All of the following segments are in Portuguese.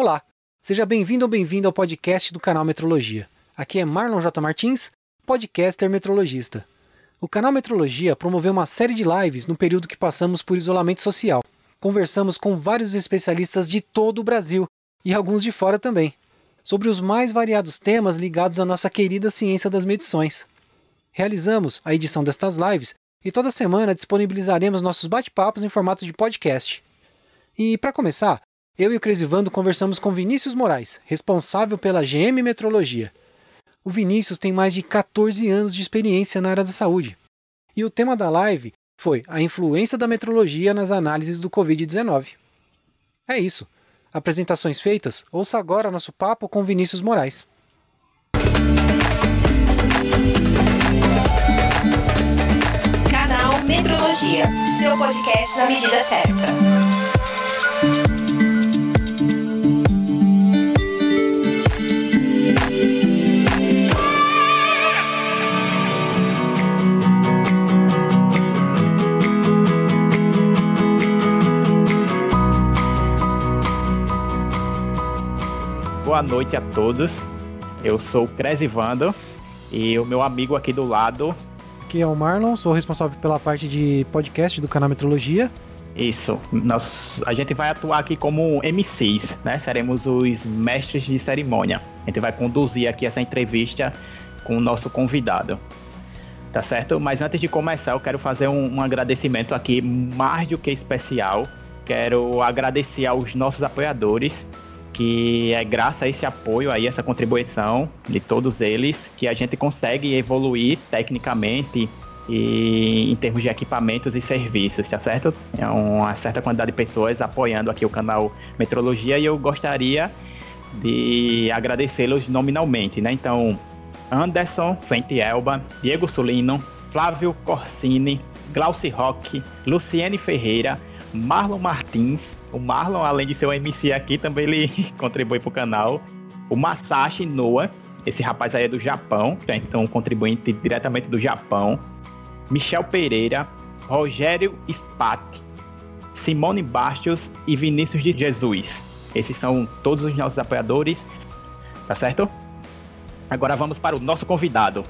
Olá, seja bem-vindo ou bem-vindo ao podcast do canal Metrologia. Aqui é Marlon J. Martins, podcaster metrologista. O canal Metrologia promoveu uma série de lives no período que passamos por isolamento social. Conversamos com vários especialistas de todo o Brasil e alguns de fora também, sobre os mais variados temas ligados à nossa querida ciência das medições. Realizamos a edição destas lives e toda semana disponibilizaremos nossos bate-papos em formato de podcast. E para começar, eu e o Cresivando conversamos com Vinícius Moraes, responsável pela GM Metrologia. O Vinícius tem mais de 14 anos de experiência na área da saúde. E o tema da live foi a influência da metrologia nas análises do Covid-19. É isso. Apresentações feitas, ouça agora nosso papo com Vinícius Moraes. Canal Metrologia, seu podcast na medida certa. Boa noite a todos. Eu sou o Cresivando e o meu amigo aqui do lado. Aqui é o Marlon, sou responsável pela parte de podcast do canal Metrologia. Isso, nós, a gente vai atuar aqui como MCs, né? Seremos os mestres de cerimônia. A gente vai conduzir aqui essa entrevista com o nosso convidado. Tá certo? Mas antes de começar, eu quero fazer um, um agradecimento aqui mais do que especial. Quero agradecer aos nossos apoiadores que é graças a esse apoio aí, essa contribuição de todos eles, que a gente consegue evoluir tecnicamente e em termos de equipamentos e serviços, tá certo? É uma certa quantidade de pessoas apoiando aqui o canal Metrologia e eu gostaria de agradecê-los nominalmente, né? Então, Anderson Fente Elba, Diego Sulino, Flávio Corsini, Glauci Roque, Luciene Ferreira, Marlon Martins, o Marlon, além de ser um MC aqui, também ele contribui pro canal. O Masashi Noah, esse rapaz aí é do Japão, tá? então contribuinte diretamente do Japão. Michel Pereira, Rogério Spat, Simone Bastos e Vinícius de Jesus. Esses são todos os nossos apoiadores, tá certo? Agora vamos para o nosso convidado.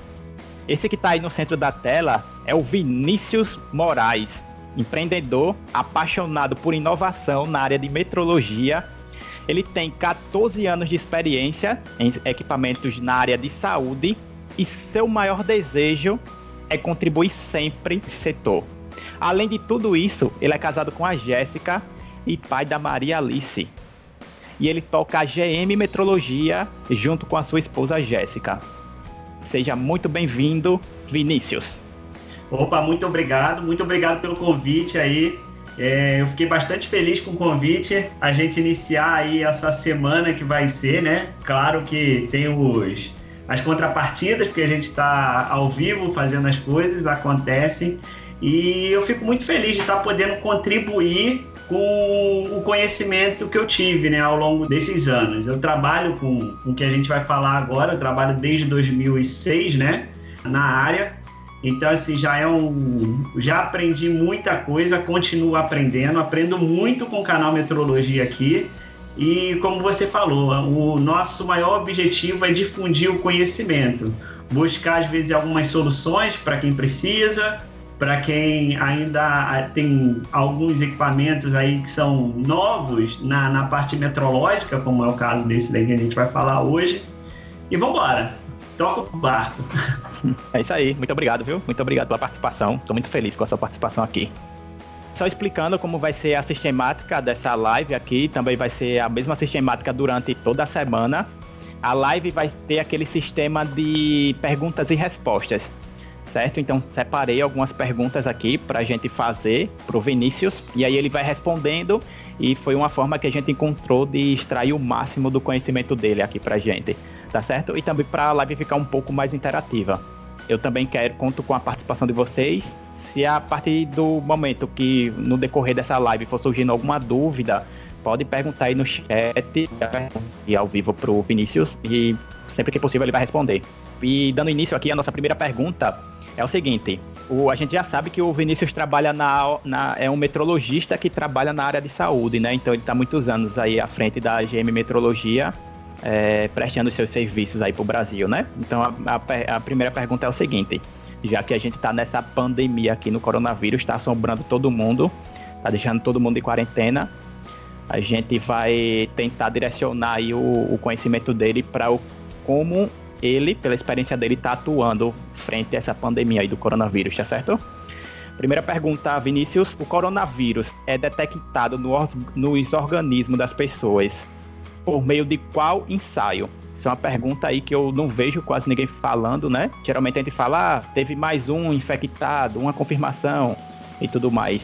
Esse que está aí no centro da tela é o Vinícius Moraes empreendedor, apaixonado por inovação na área de metrologia. Ele tem 14 anos de experiência em equipamentos na área de saúde e seu maior desejo é contribuir sempre nesse setor. Além de tudo isso, ele é casado com a Jéssica e pai da Maria Alice. E ele toca a GM Metrologia junto com a sua esposa Jéssica. Seja muito bem-vindo, Vinícius. Opa, muito obrigado, muito obrigado pelo convite aí. É, eu fiquei bastante feliz com o convite, a gente iniciar aí essa semana que vai ser, né? Claro que tem os, as contrapartidas, porque a gente está ao vivo fazendo as coisas, acontecem. E eu fico muito feliz de estar podendo contribuir com o conhecimento que eu tive né, ao longo desses anos. Eu trabalho com, com o que a gente vai falar agora, eu trabalho desde 2006 né, na área então, assim, já é um. Já aprendi muita coisa, continuo aprendendo, aprendo muito com o canal Metrologia aqui. E como você falou, o nosso maior objetivo é difundir o conhecimento, buscar, às vezes, algumas soluções para quem precisa, para quem ainda tem alguns equipamentos aí que são novos na, na parte metrológica, como é o caso desse daí que a gente vai falar hoje. E vamos embora! Toca o barco. É isso aí, muito obrigado, viu? Muito obrigado pela participação. Estou muito feliz com a sua participação aqui. Só explicando como vai ser a sistemática dessa live aqui, também vai ser a mesma sistemática durante toda a semana. A live vai ter aquele sistema de perguntas e respostas, certo? Então separei algumas perguntas aqui para a gente fazer pro Vinícius e aí ele vai respondendo e foi uma forma que a gente encontrou de extrair o máximo do conhecimento dele aqui pra gente tá certo? E também para a live ficar um pouco mais interativa. Eu também quero, conto com a participação de vocês. Se a partir do momento que no decorrer dessa live for surgindo alguma dúvida, pode perguntar aí no chat e ao vivo pro Vinícius e sempre que possível ele vai responder. E dando início aqui a nossa primeira pergunta, é o seguinte: o, a gente já sabe que o Vinícius trabalha na, na, é um metrologista que trabalha na área de saúde, né? Então ele está muitos anos aí à frente da GM Metrologia, é, prestando seus serviços aí para o Brasil, né? Então a, a, a, primeira pergunta é o seguinte: já que a gente está nessa pandemia aqui no coronavírus, está assombrando todo mundo, está deixando todo mundo em quarentena, a gente vai tentar direcionar aí o, o conhecimento dele para o como ele, pela experiência dele, está atuando frente a essa pandemia aí do coronavírus, tá certo? Primeira pergunta, Vinícius: o coronavírus é detectado no, nos organismos das pessoas por meio de qual ensaio? Isso é uma pergunta aí que eu não vejo quase ninguém falando, né? Geralmente a gente fala, ah, teve mais um infectado, uma confirmação e tudo mais.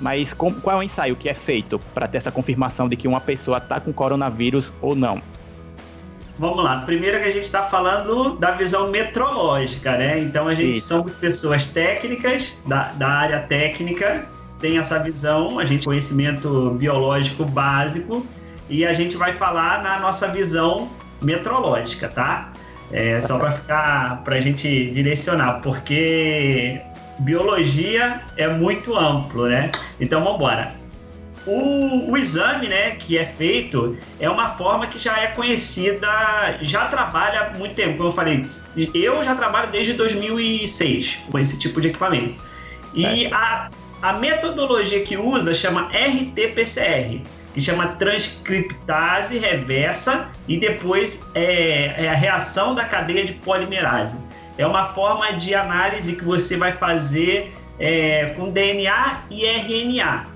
Mas com, qual é o ensaio que é feito para ter essa confirmação de que uma pessoa está com coronavírus ou não? Vamos lá. Primeiro que a gente está falando da visão metrológica, né? Então a gente Isso. somos pessoas técnicas, da, da área técnica, tem essa visão, a gente conhecimento biológico básico, e a gente vai falar na nossa visão metrológica, tá? É, só para ficar, para a gente direcionar, porque biologia é muito amplo, né? Então vamos embora. O, o, exame, né, que é feito, é uma forma que já é conhecida, já trabalha há muito tempo. Como eu falei, eu já trabalho desde 2006 com esse tipo de equipamento. E é. a, a metodologia que usa chama RT-PCR, que chama transcriptase reversa e depois é, é a reação da cadeia de polimerase. É uma forma de análise que você vai fazer é, com DNA e RNA.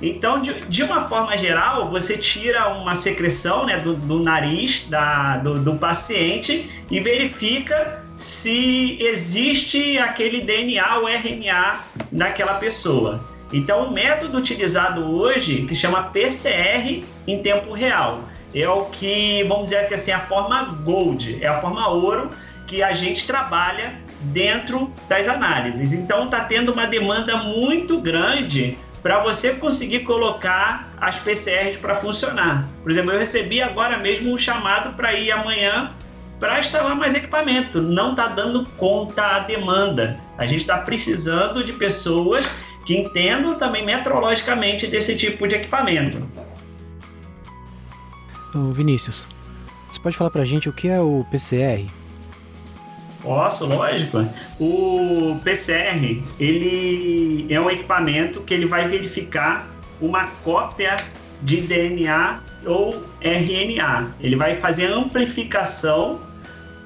Então, de, de, uma forma geral, você tira uma secreção né, do, do nariz da, do, do, paciente e verifica se existe aquele DNA ou RNA naquela pessoa. Então, o método utilizado hoje, que chama PCR em tempo real, é o que, vamos dizer que assim, a forma gold, é a forma ouro que a gente trabalha dentro das análises. Então, está tendo uma demanda muito grande para você conseguir colocar as PCRs para funcionar. Por exemplo, eu recebi agora mesmo um chamado para ir amanhã para instalar mais equipamento. Não está dando conta a demanda. A gente está precisando de pessoas que entendam também metrologicamente desse tipo de equipamento. Vinícius, você pode falar para a gente o que é o PCR? Posso, lógico. O PCR, ele é um equipamento que ele vai verificar uma cópia de DNA ou RNA. Ele vai fazer amplificação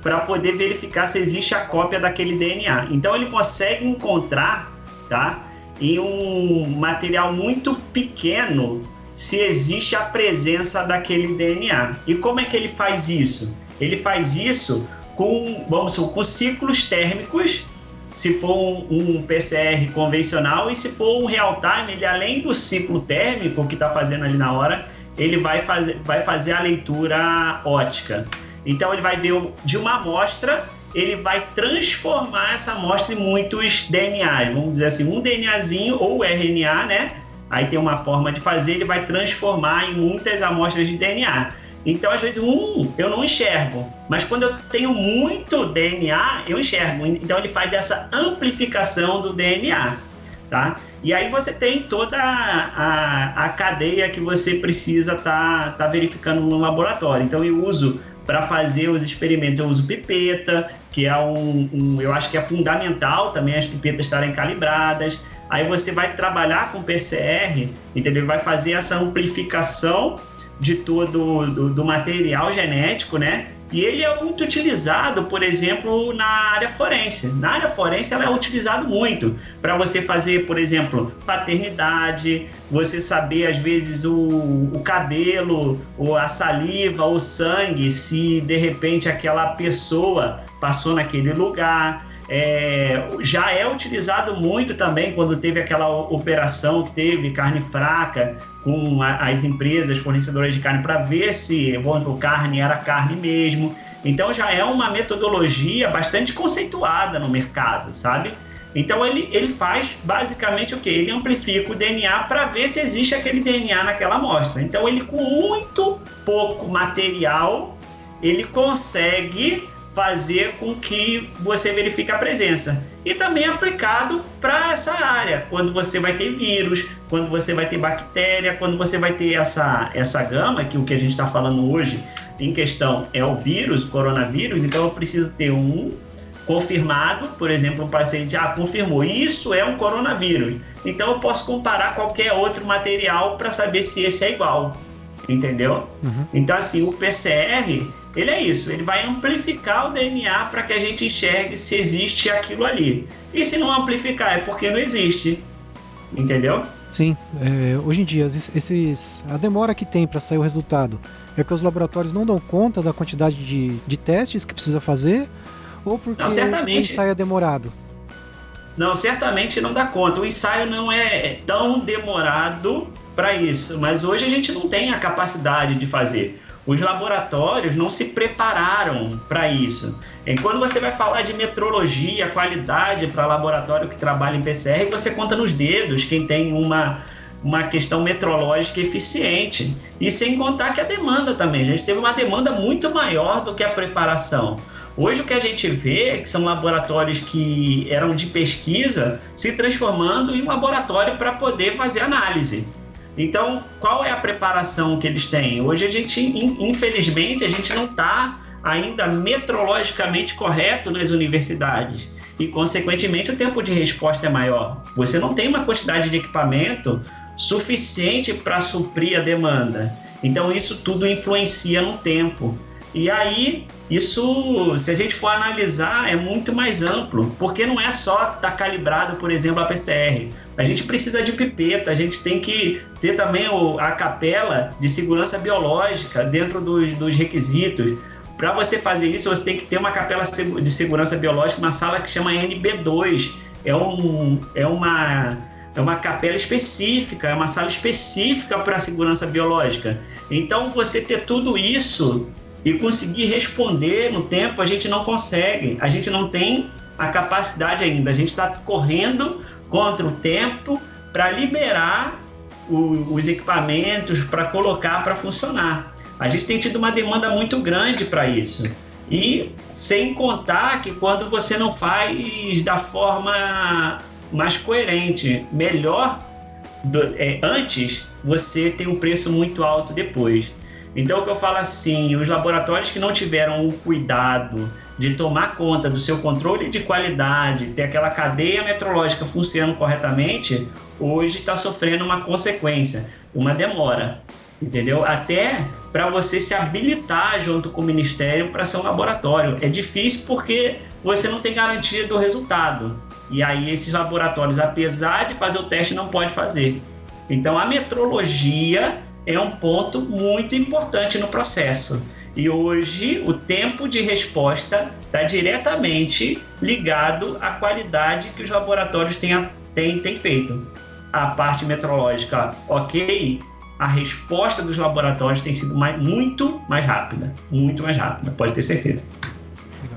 para poder verificar se existe a cópia daquele DNA. Então ele consegue encontrar, tá, em um material muito pequeno se existe a presença daquele DNA. E como é que ele faz isso? Ele faz isso com, vamos com ciclos térmicos, se for um, um, PCR convencional, e se for um real time, ele além do ciclo térmico que está fazendo ali na hora, ele vai fazer, vai fazer a leitura ótica. Então ele vai ver de uma amostra, ele vai transformar essa amostra em muitos DNAs, vamos dizer assim, um DNAzinho ou RNA, né? Aí tem uma forma de fazer, ele vai transformar em muitas amostras de DNA. Então, às vezes, um eu não enxergo, mas quando eu tenho muito DNA, eu enxergo. Então, ele faz essa amplificação do DNA, tá? E aí você tem toda a, a, cadeia que você precisa estar tá, tá verificando no laboratório. Então, eu uso para fazer os experimentos, eu uso pipeta, que é um, um, eu acho que é fundamental também as pipetas estarem calibradas. Aí você vai trabalhar com PCR, entendeu? Vai fazer essa amplificação de todo do, do material genético, né? E ele é muito utilizado, por exemplo, na área forense. Na área forense, ela é utilizado muito para você fazer, por exemplo, paternidade, você saber às vezes o, o cabelo, ou a saliva, o sangue, se de repente aquela pessoa passou naquele lugar. É, já é utilizado muito também quando teve aquela operação que teve carne fraca com a, as empresas fornecedoras de carne para ver se o carne era carne mesmo. Então já é uma metodologia bastante conceituada no mercado, sabe? Então ele, ele faz basicamente o que? Ele amplifica o DNA para ver se existe aquele DNA naquela amostra. Então ele com muito pouco material ele consegue fazer com que você verifique a presença. E também aplicado para essa área, quando você vai ter vírus, quando você vai ter bactéria, quando você vai ter essa, essa gama, que o que a gente está falando hoje em questão é o vírus, o coronavírus, então eu preciso ter um confirmado, por exemplo, um paciente ah, confirmou, isso é um coronavírus. Então eu posso comparar qualquer outro material para saber se esse é igual. Entendeu? Uhum. Então, assim, o PCR, ele é isso, ele vai amplificar o DNA para que a gente enxergue se existe aquilo ali. E se não amplificar, é porque não existe. Entendeu? Sim, é, hoje em dia, esses, a demora que tem para sair o resultado é que os laboratórios não dão conta da quantidade de, de testes que precisa fazer ou porque não, certamente. o ensaio é demorado? Não, certamente não dá conta. O ensaio não é tão demorado para isso, mas hoje a gente não tem a capacidade de fazer. Os laboratórios não se prepararam para isso. E quando você vai falar de metrologia, qualidade para laboratório que trabalha em PCR, você conta nos dedos quem tem uma, uma questão metrológica eficiente. E sem contar que a demanda também. A gente teve uma demanda muito maior do que a preparação. Hoje o que a gente vê é que são laboratórios que eram de pesquisa se transformando em laboratório para poder fazer análise. Então, qual é a preparação que eles têm? Hoje a gente, infelizmente, a gente não está ainda metrologicamente correto nas universidades e, consequentemente, o tempo de resposta é maior. Você não tem uma quantidade de equipamento suficiente para suprir a demanda. Então, isso tudo influencia no tempo. E aí, isso, se a gente for analisar, é muito mais amplo, porque não é só estar tá calibrado, por exemplo, a PCR. A gente precisa de pipeta, a gente tem que ter também a capela de segurança biológica dentro dos, dos requisitos. Para você fazer isso, você tem que ter uma capela de segurança biológica, uma sala que chama NB2. É, um, é uma é uma capela específica, é uma sala específica para a segurança biológica. Então, você ter tudo isso e conseguir responder no tempo, a gente não consegue. A gente não tem a capacidade ainda. A gente está correndo contra o tempo para liberar o, os equipamentos, para colocar para funcionar. A gente tem tido uma demanda muito grande para isso. E sem contar que quando você não faz da forma mais coerente, melhor do, é, antes, você tem um preço muito alto depois. Então, o que eu falo assim, os laboratórios que não tiveram o cuidado de tomar conta do seu controle de qualidade, ter aquela cadeia metrológica funcionando corretamente, hoje está sofrendo uma consequência, uma demora, entendeu? Até para você se habilitar junto com o Ministério para ser um laboratório. É difícil porque você não tem garantia do resultado. E aí esses laboratórios, apesar de fazer o teste, não pode fazer. Então a metrologia é um ponto muito importante no processo. E hoje o tempo de resposta está diretamente ligado à qualidade que os laboratórios têm, têm, têm feito. A parte metrológica, ok, a resposta dos laboratórios tem sido mais, muito mais rápida. Muito mais rápida, pode ter certeza.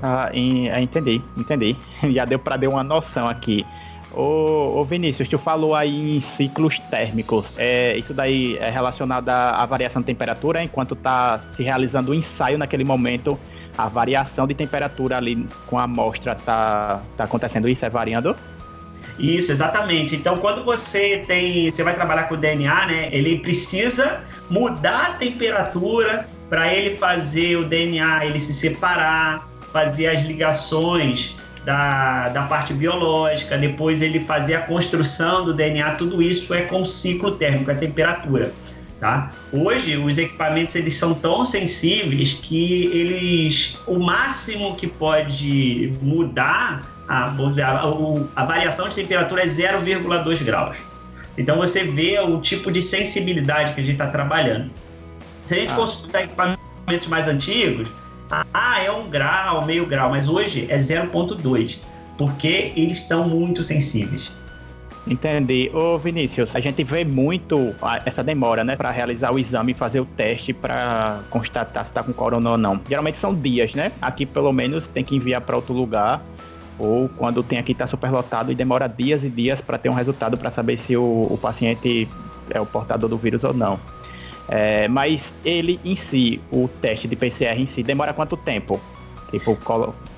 Ah, entendi, entendi. Já deu para dar uma noção aqui Ô, ô, Vinícius, tu falou aí em ciclos térmicos. É, isso daí é relacionado à, variação de temperatura enquanto está se realizando o ensaio naquele momento. A variação de temperatura ali com a amostra está tá acontecendo isso? É variando? Isso, exatamente. Então, quando você tem, você vai trabalhar com o DNA, né? Ele precisa mudar a temperatura para ele fazer o DNA ele se separar, fazer as ligações da, da parte biológica, depois ele fazer a construção do DNA, tudo isso é com ciclo térmico, é temperatura. Tá? Hoje os equipamentos eles são tão sensíveis que eles o máximo que pode mudar a, dizer, a, a variação de temperatura é 0,2 graus. Então você vê o tipo de sensibilidade que a gente está trabalhando. Se a gente ah. consultar equipamentos mais antigos, ah, é um grau, meio grau, mas hoje é 0,2, porque eles estão muito sensíveis. Entendi. Ô Vinícius, a gente vê muito essa demora, né, para realizar o exame e fazer o teste para constatar se está com corona ou não. Geralmente são dias, né? Aqui pelo menos tem que enviar para outro lugar ou quando tem aqui está superlotado e demora dias e dias para ter um resultado para saber se o, o paciente é o portador do vírus ou não. É, mas ele em si, o teste de PCR em si, demora quanto tempo? Tipo,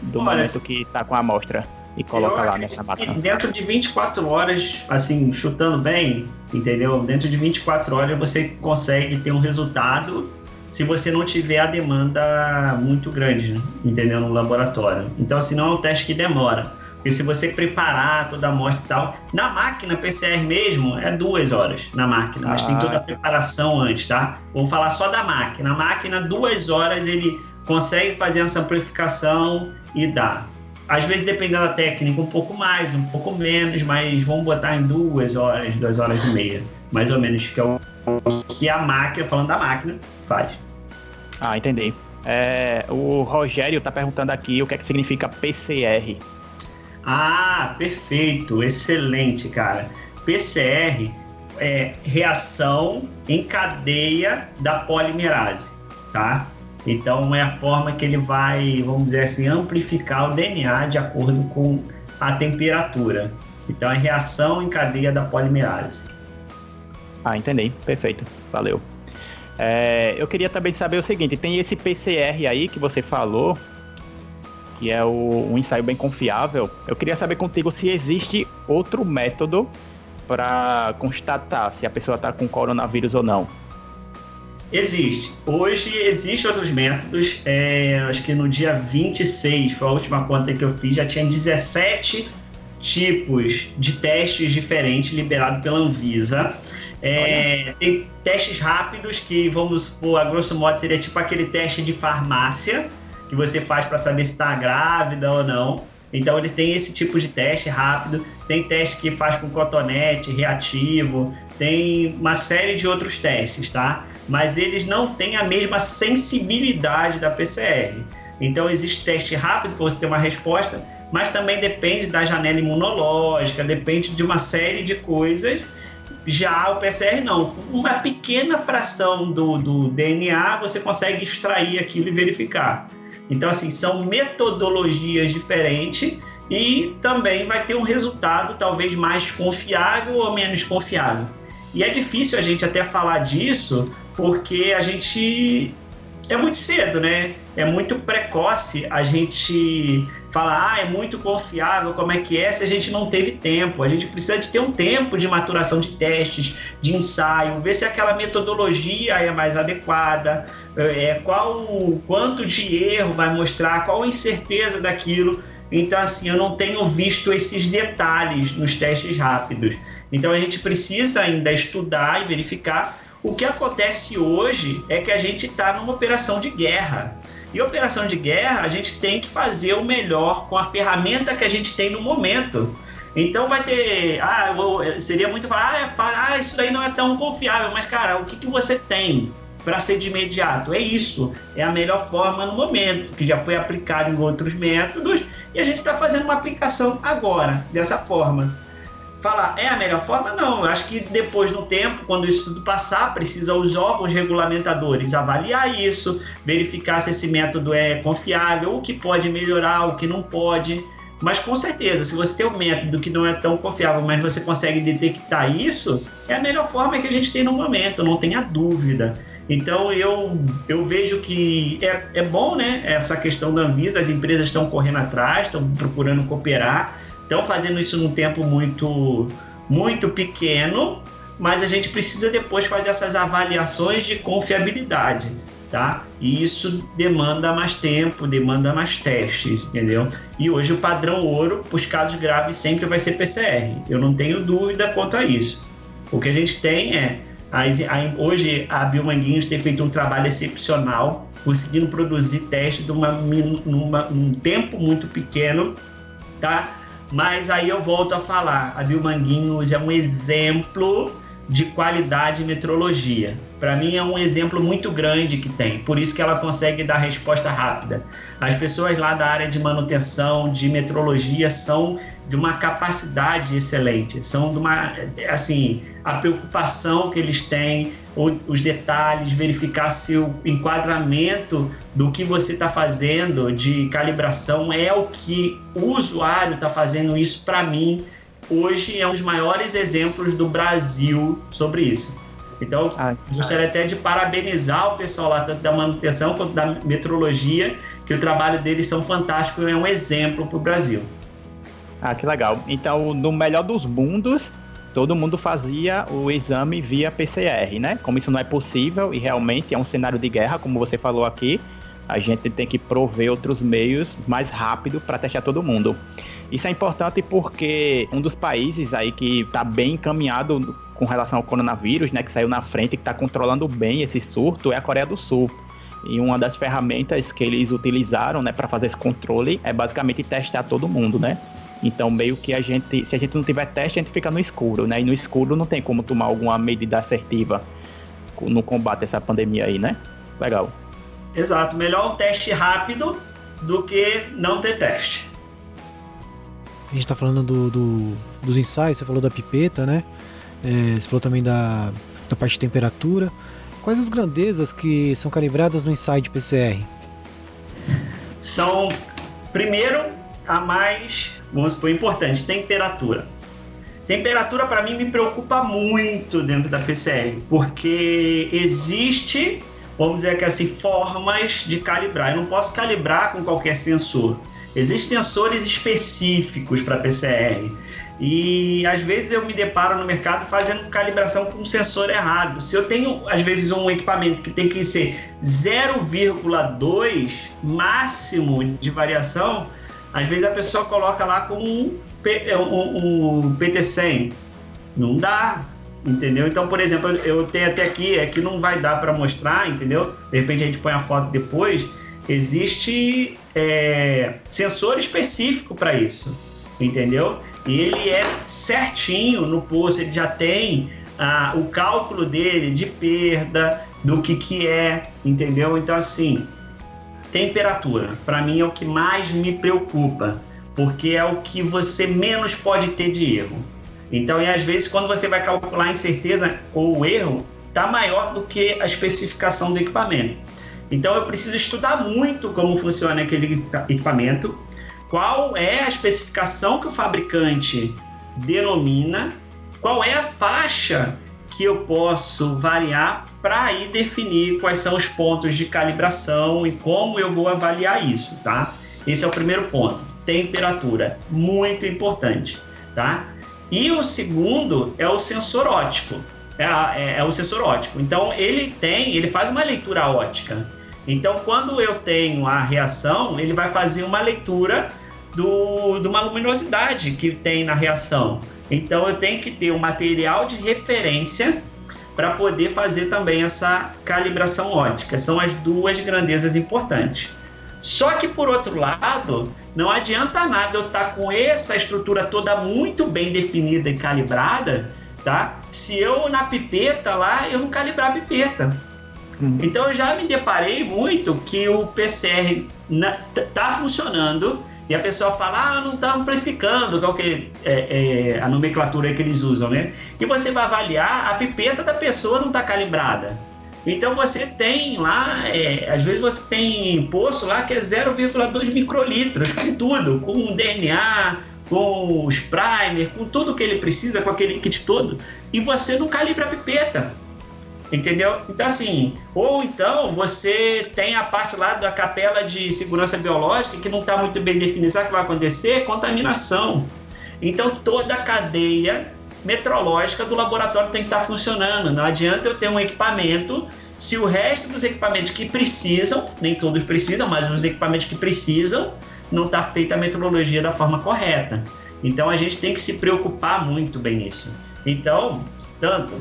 do Olha, momento que tá com a amostra e coloca lá nessa máquina. Dentro de 24 horas, assim, chutando bem, entendeu? Dentro de 24 horas você consegue ter um resultado se você não tiver a demanda muito grande, entendeu? No laboratório. Então, assim, não é um teste que demora. Porque se você preparar toda a amostra e tal, na máquina PCR mesmo é duas horas na máquina, mas ah, tem toda a preparação antes, tá? Vamos falar só da máquina. A máquina, duas horas, ele consegue fazer essa amplificação e dá. Às vezes, dependendo da técnica, um pouco mais, um pouco menos, mas vamos botar em duas horas, duas horas e meia, mais ou menos, que é o que a máquina, falando da máquina, faz. Ah, entendi. É, o Rogério está perguntando aqui o que é que significa PCR. Ah, perfeito, excelente, cara. PCR é reação em cadeia da polimerase, tá? Então é a forma que ele vai, vamos dizer assim, amplificar o DNA de acordo com a temperatura. Então é reação em cadeia da polimerase. Ah, entendi. Perfeito. Valeu. É, eu queria também saber o seguinte: tem esse PCR aí que você falou, que é o, um ensaio bem confiável. Eu queria saber contigo se existe outro método para constatar se a pessoa está com coronavírus ou não. Existe. Hoje existem outros métodos. É, acho que no dia 26, foi a última conta que eu fiz, já tinha 17 tipos de testes diferentes liberados pela Anvisa. É, tem testes rápidos que, vamos supor, a grosso modo seria tipo aquele teste de farmácia que você faz para saber se está grávida ou não. Então ele tem esse tipo de teste rápido, tem teste que faz com cotonete, reativo, tem uma série de outros testes, tá? Mas eles não têm a mesma sensibilidade da PCR. Então existe teste rápido para você ter uma resposta, mas também depende da janela imunológica, depende de uma série de coisas já o PCR não. Uma pequena fração do, do DNA você consegue extrair aquilo e verificar. Então, assim, são metodologias diferentes e também vai ter um resultado talvez mais confiável ou menos confiável. E é difícil a gente até falar disso porque a gente é muito cedo, né? É muito precoce a gente falar, ah, é muito confiável, como é que é, se a gente não teve tempo. A gente precisa de ter um tempo de maturação de testes, de ensaio, ver se aquela metodologia é mais adequada, é, qual quanto de erro vai mostrar, qual a incerteza daquilo. Então, assim, eu não tenho visto esses detalhes nos testes rápidos. Então, a gente precisa ainda estudar e verificar o que acontece hoje é que a gente está numa operação de guerra. E operação de guerra, a gente tem que fazer o melhor com a ferramenta que a gente tem no momento. Então vai ter. Ah, seria muito falar, ah, é, ah, isso daí não é tão confiável, mas cara, o que, que você tem para ser de imediato? É isso. É a melhor forma no momento, que já foi aplicado em outros métodos, e a gente está fazendo uma aplicação agora, dessa forma falar é a melhor forma? Não, eu acho que depois no tempo, quando isso tudo passar, precisa os órgãos regulamentadores avaliar isso, verificar se esse método é confiável, o que pode melhorar, o que não pode. Mas com certeza, se você tem um método que não é tão confiável, mas você consegue detectar isso, é a melhor forma que a gente tem no momento, não tenha dúvida. Então eu, eu vejo que é, é bom, né? Essa questão da Anvisa, as empresas estão correndo atrás, estão procurando cooperar estão fazendo isso num tempo muito, muito pequeno, mas a gente precisa depois fazer essas avaliações de confiabilidade, tá? E isso demanda mais tempo, demanda mais testes, entendeu? E hoje o padrão ouro para os casos graves sempre vai ser PCR. Eu não tenho dúvida quanto a isso. O que a gente tem é a, a, hoje a Biomanguinhos tem feito um trabalho excepcional, conseguindo produzir testes numa, num tempo muito pequeno, tá? Mas aí eu volto a falar, a Biomanguinhos é um exemplo de qualidade em metrologia. Para mim é um exemplo muito grande que tem, por isso que ela consegue dar resposta rápida. As pessoas lá da área de manutenção, de metrologia são de uma capacidade excelente, são de uma assim, a preocupação que eles têm, os detalhes, verificar se o enquadramento do que você está fazendo de calibração é o que o usuário está fazendo isso para mim hoje é um dos maiores exemplos do Brasil sobre isso. Então, ah, gostaria até de parabenizar o pessoal lá, tanto da manutenção quanto da metrologia, que o trabalho deles são fantásticos e é um exemplo para o Brasil. Ah, que legal. Então, no melhor dos mundos, todo mundo fazia o exame via PCR, né? Como isso não é possível e realmente é um cenário de guerra, como você falou aqui, a gente tem que prover outros meios mais rápido para testar todo mundo. Isso é importante porque um dos países aí que está bem encaminhado com relação ao coronavírus, né, que saiu na frente, que está controlando bem esse surto, é a Coreia do Sul. E uma das ferramentas que eles utilizaram, né, para fazer esse controle é basicamente testar todo mundo, né? Então, meio que a gente, se a gente não tiver teste, a gente fica no escuro, né? E no escuro não tem como tomar alguma medida assertiva no combate a essa pandemia aí, né? Legal. Exato, melhor um teste rápido do que não ter teste. A gente está falando do, do, dos ensaios, você falou da pipeta, né? É, você falou também da, da parte de temperatura. Quais as grandezas que são calibradas no ensaio de PCR? São, primeiro, a mais, vamos supor, importante, temperatura. Temperatura para mim me preocupa muito dentro da PCR, porque existe, vamos dizer que assim, formas de calibrar. Eu não posso calibrar com qualquer sensor. Existem sensores específicos para PCR. E às vezes eu me deparo no mercado fazendo calibração com um sensor errado. Se eu tenho, às vezes, um equipamento que tem que ser 0,2 máximo de variação, às vezes a pessoa coloca lá com um, um, um PT100. Não dá, entendeu? Então, por exemplo, eu tenho até aqui, aqui não vai dar para mostrar, entendeu? De repente a gente põe a foto depois. Existe é, sensor específico para isso, entendeu? E ele é certinho no posto, ele já tem ah, o cálculo dele de perda, do que que é, entendeu? Então assim, temperatura, para mim é o que mais me preocupa, porque é o que você menos pode ter de erro. Então, e às vezes quando você vai calcular a incerteza ou o erro, tá maior do que a especificação do equipamento. Então eu preciso estudar muito como funciona aquele equipamento, qual é a especificação que o fabricante denomina, qual é a faixa que eu posso variar para aí definir quais são os pontos de calibração e como eu vou avaliar isso, tá? Esse é o primeiro ponto. Temperatura, muito importante, tá? E o segundo é o sensor óptico. É, é, é o sensor óptico. Então ele tem, ele faz uma leitura ótica. Então, quando eu tenho a reação, ele vai fazer uma leitura do, de uma luminosidade que tem na reação. Então, eu tenho que ter um material de referência para poder fazer também essa calibração ótica. São as duas grandezas importantes. Só que, por outro lado, não adianta nada eu estar tá com essa estrutura toda muito bem definida e calibrada, tá? Se eu na pipeta lá, eu não calibrar a pipeta. Uhum. Então eu já me deparei muito que o PCR está funcionando e a pessoa fala, ah, não está amplificando, que é que é, é, a nomenclatura que eles usam, né? E você vai avaliar, a pipeta da pessoa não está calibrada. Então você tem lá, é, às vezes você tem poço lá que é 0,2 microlitros, com tudo, com DNA, com os primer, com tudo que ele precisa, com aquele kit todo, e você não calibra a pipeta. Entendeu? Então, assim, ou então você tem a parte lá da capela de segurança biológica que não está muito bem definida. Sabe o que vai acontecer? Contaminação. Então, toda a cadeia metrológica do laboratório tem que estar tá funcionando. Não adianta eu ter um equipamento se o resto dos equipamentos que precisam, nem todos precisam, mas os equipamentos que precisam, não está feita a metrologia da forma correta. Então, a gente tem que se preocupar muito bem nisso. Então, tanto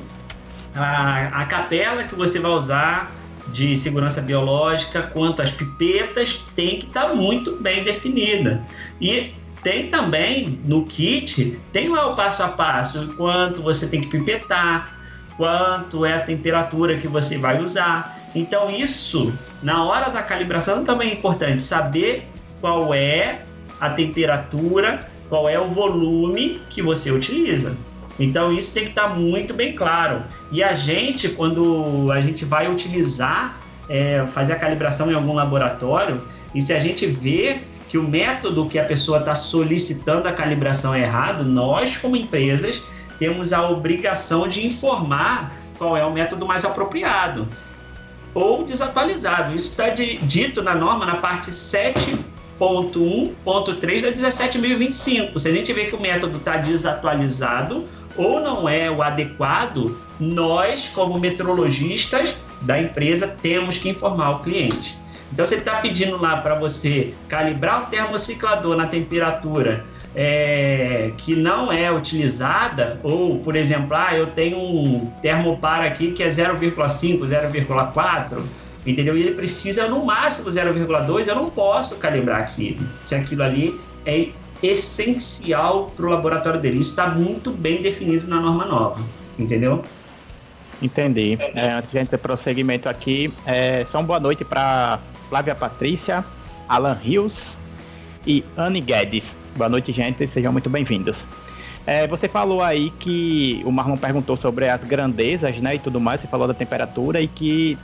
a, a capela que você vai usar de segurança biológica, quanto as pipetas, tem que estar tá muito bem definida. E tem também no kit, tem lá o passo a passo, quanto você tem que pipetar, quanto é a temperatura que você vai usar. Então isso, na hora da calibração também é importante saber qual é a temperatura, qual é o volume que você utiliza. Então isso tem que estar muito bem claro. E a gente, quando a gente vai utilizar, é, fazer a calibração em algum laboratório, e se a gente vê que o método que a pessoa está solicitando a calibração é errado, nós, como empresas, temos a obrigação de informar qual é o método mais apropriado ou desatualizado. Isso está dito na norma na parte 7.1.3 da 17.025. Se a gente vê que o método está desatualizado ou não é o adequado, nós, como metrologistas da empresa, temos que informar o cliente. Então, se ele está pedindo lá para você calibrar o termociclador na temperatura é, que não é utilizada, ou, por exemplo, ah, eu tenho um termopar aqui que é 0,5, 0,4, entendeu? E ele precisa no máximo 0,2, eu não posso calibrar aquilo, se aquilo ali é essencial para o laboratório dele. Isso está muito bem definido na norma nova, entendeu? Entendi. É, antes de a gente ter prosseguimento aqui, é, só uma boa noite para Flávia Patrícia, Alan Rios e Anne Guedes. Boa noite, gente. Sejam muito bem-vindos. É, você falou aí que o Marlon perguntou sobre as grandezas, né, e tudo mais. Você falou da temperatura e que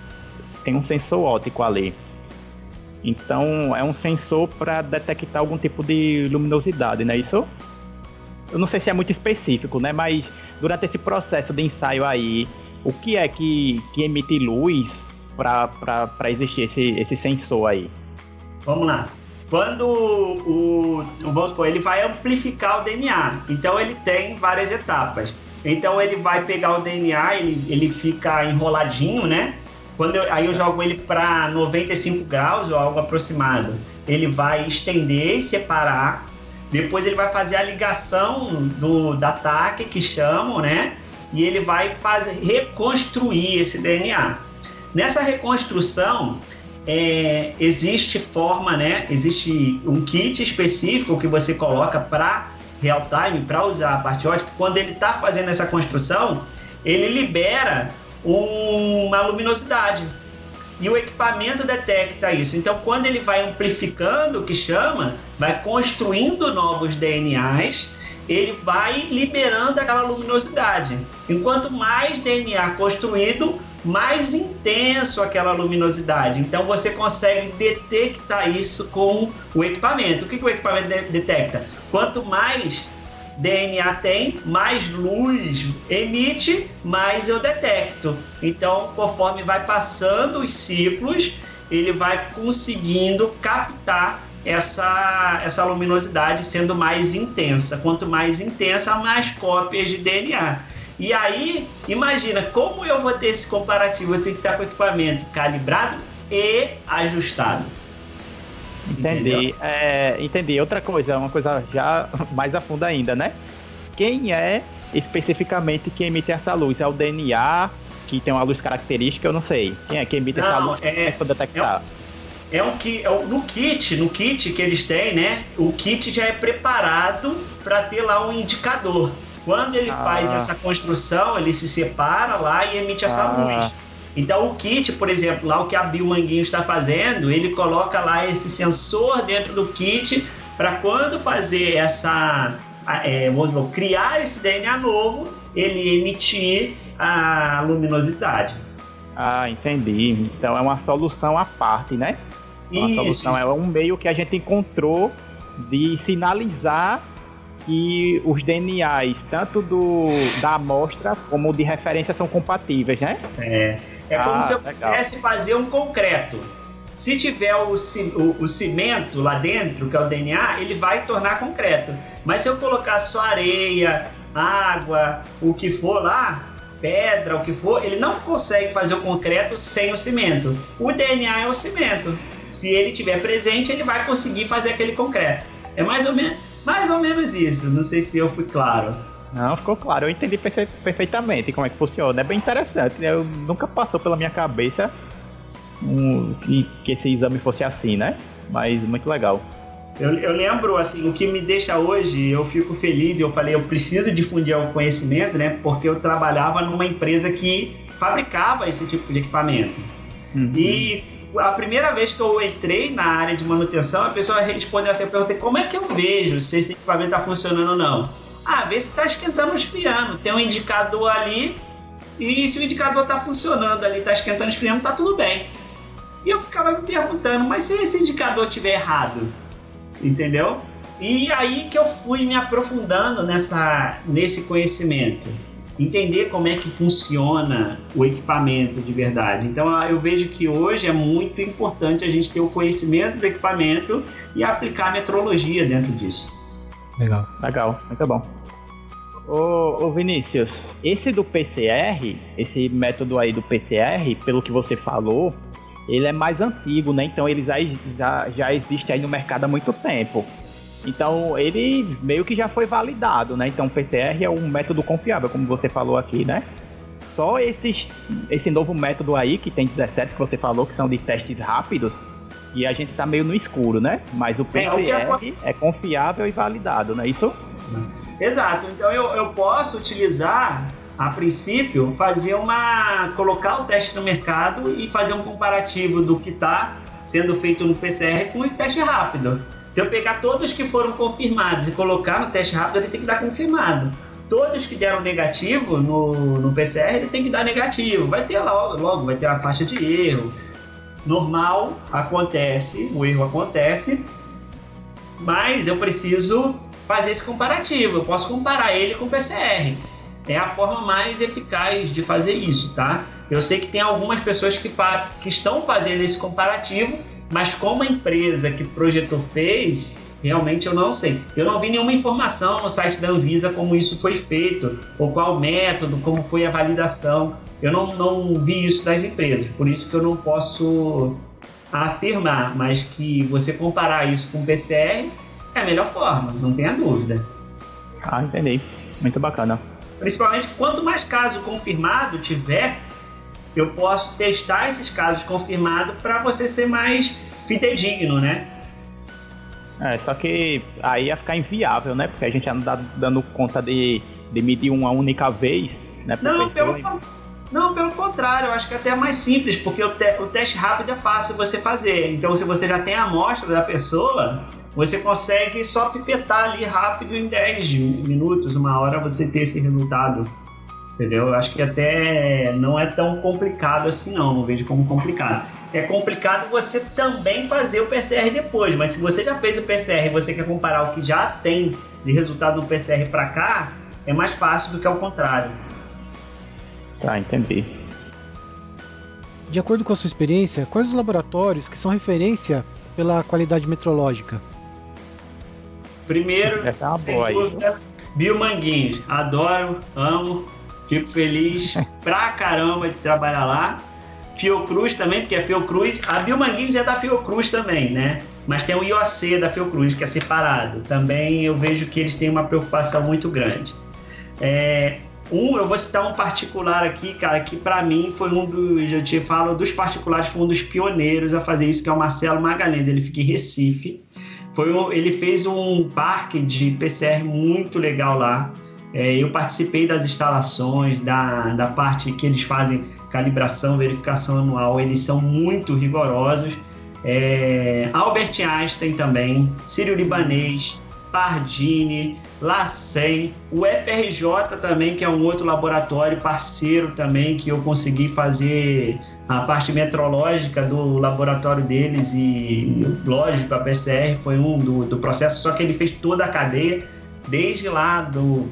tem um sensor óptico ali. Então, é um sensor para detectar algum tipo de luminosidade, não é isso? Eu não sei se é muito específico, né? Mas durante esse processo de ensaio aí, o que é que, que emite luz para existir esse, esse sensor aí? Vamos lá. Quando o, vamos supor, ele vai amplificar o DNA, então ele tem várias etapas. Então ele vai pegar o DNA, ele, ele fica enroladinho, né? Quando eu, aí eu jogo ele para 95 graus ou algo aproximado. Ele vai estender e separar. Depois ele vai fazer a ligação do, da ataque, que chamam, né? E ele vai fazer, reconstruir esse DNA. Nessa reconstrução, é, existe forma, né? Existe um kit específico que você coloca para real time, para usar a parte ótica. Quando ele está fazendo essa construção, ele libera uma luminosidade. E o equipamento detecta isso. Então, quando ele vai amplificando, o que chama, vai construindo novos DNAs, ele vai liberando aquela luminosidade. Enquanto mais DNA construído, mais intenso aquela luminosidade. Então você consegue detectar isso com o equipamento. O que, que o equipamento de detecta? Quanto mais DNA tem, mais luz emite, mais eu detecto. Então, conforme vai passando os ciclos, ele vai conseguindo captar essa, essa luminosidade sendo mais intensa. Quanto mais intensa, mais cópias de DNA. E aí, imagina como eu vou ter esse comparativo. Eu tenho que estar com o equipamento calibrado e ajustado. Entendi. É, entendi. Outra coisa, uma coisa já mais a fundo ainda, né? Quem é especificamente que emite essa luz? É o DNA que tem uma luz característica? Eu não sei. Quem é que emite não, essa luz é, para detectar? É um, é um que é no kit, no kit que eles têm, né? O kit já é preparado para ter lá um indicador. Quando ele ah. faz essa construção, ele se separa lá e emite essa ah. luz. Então o kit, por exemplo, lá o que a Bill Manguinho está fazendo, ele coloca lá esse sensor dentro do kit para quando fazer essa, é, vamos criar esse DNA novo, ele emitir a luminosidade. Ah, entendi. Então é uma solução à parte, né? Uma isso, solução isso. é um meio que a gente encontrou de sinalizar que os DNAs, tanto do, da amostra como de referência, são compatíveis, né? É. É como ah, se eu legal. quisesse fazer um concreto. Se tiver o, o, o, cimento lá dentro, que é o DNA, ele vai tornar concreto. Mas se eu colocar só areia, água, o que for lá, pedra, o que for, ele não consegue fazer o concreto sem o cimento. O DNA é o cimento. Se ele tiver presente, ele vai conseguir fazer aquele concreto. É mais ou menos, mais ou menos isso. Não sei se eu fui claro. Não, ficou claro. Eu entendi perfe perfeitamente como é que funciona. É bem interessante. Eu nunca passou pela minha cabeça um, que, que esse exame fosse assim, né? Mas muito legal. Eu, eu, lembro, assim, o que me deixa hoje, eu fico feliz, eu falei, eu preciso difundir o conhecimento, né? Porque eu trabalhava numa empresa que fabricava esse tipo de equipamento. Uhum. E a primeira vez que eu entrei na área de manutenção, a pessoa respondeu assim, eu perguntei, como é que eu vejo se esse equipamento está funcionando ou não? Ah, vê se está esquentando esfriando. Tem um indicador ali e se o indicador está funcionando ali, está esquentando esfriando, está tudo bem. E eu ficava me perguntando, mas se esse indicador estiver errado? Entendeu? E aí que eu fui me aprofundando nessa, nesse conhecimento. Entender como é que funciona o equipamento de verdade. Então eu vejo que hoje é muito importante a gente ter o conhecimento do equipamento e aplicar a metrologia dentro disso. Legal. Legal, muito bom. Ô, ô, Vinícius, esse do PCR, esse método aí do PCR, pelo que você falou, ele é mais antigo, né? Então ele já, já, já existe aí no mercado há muito tempo. Então ele meio que já foi validado, né? Então o PCR é um método confiável, como você falou aqui, né? Só esses, esse novo método aí, que tem 17 que você falou, que são de testes rápidos, e a gente tá meio no escuro, né? Mas o PCR é, é, é confiável e validado, não é isso? Exato. Então eu, eu posso utilizar, a princípio, fazer uma. colocar o teste no mercado e fazer um comparativo do que está sendo feito no PCR com o teste rápido. Se eu pegar todos que foram confirmados e colocar no teste rápido, ele tem que dar confirmado. Todos que deram negativo no, no PCR, ele tem que dar negativo. Vai ter logo, logo vai ter a faixa de erro. Normal, acontece, o erro acontece, mas eu preciso fazer esse comparativo. Eu posso comparar ele com o PCR. É a forma mais eficaz de fazer isso, tá? Eu sei que tem algumas pessoas que, que estão fazendo esse comparativo, mas como a empresa que projetou fez, realmente eu não sei. Eu não vi nenhuma informação no site da Anvisa como isso foi feito, ou qual método, como foi a validação. Eu não, não vi isso das empresas, por isso que eu não posso afirmar, mas que você comparar isso com o PCR é a melhor forma, não tenha dúvida. Ah, entendi. Muito bacana. Principalmente quanto mais caso confirmado tiver, eu posso testar esses casos confirmados para você ser mais fidedigno, né? É, só que aí ia ficar inviável, né? Porque a gente anda dando conta de, de medir uma única vez, né? Não, pelo, não, pelo contrário, eu acho que é até mais simples, porque o, te, o teste rápido é fácil você fazer. Então, se você já tem a amostra da pessoa, você consegue só pipetar ali rápido em 10 minutos, uma hora você ter esse resultado. Entendeu? Eu acho que até não é tão complicado assim, não. Não vejo como complicado. É complicado você também fazer o PCR depois, mas se você já fez o PCR e você quer comparar o que já tem de resultado no PCR para cá, é mais fácil do que ao contrário. Tá, entendi. De acordo com a sua experiência, quais os laboratórios que são referência pela qualidade metrológica? Primeiro, é sem boa dúvida, Biomanguinhos. Adoro, amo, fico feliz pra caramba de trabalhar lá. Fiocruz também, porque a Fiocruz, a Biomanguinhos é da Fiocruz também, né? Mas tem o IOC da Fiocruz, que é separado. Também eu vejo que eles têm uma preocupação muito grande. É, um, eu vou citar um particular aqui, cara, que para mim foi um dos, eu te falo, dos particulares, foi um dos pioneiros a fazer isso, que é o Marcelo Magalhães. Ele fica em Recife. Foi um, ele fez um parque de PCR muito legal lá. É, eu participei das instalações, da, da parte que eles fazem calibração, verificação anual. Eles são muito rigorosos. É, Albert Einstein também, Sírio Libanês, Pardini, LACEN, o FRJ também, que é um outro laboratório parceiro também, que eu consegui fazer a parte metrológica do laboratório deles e, lógico, a PCR foi um do, do processo, só que ele fez toda a cadeia, desde lá do,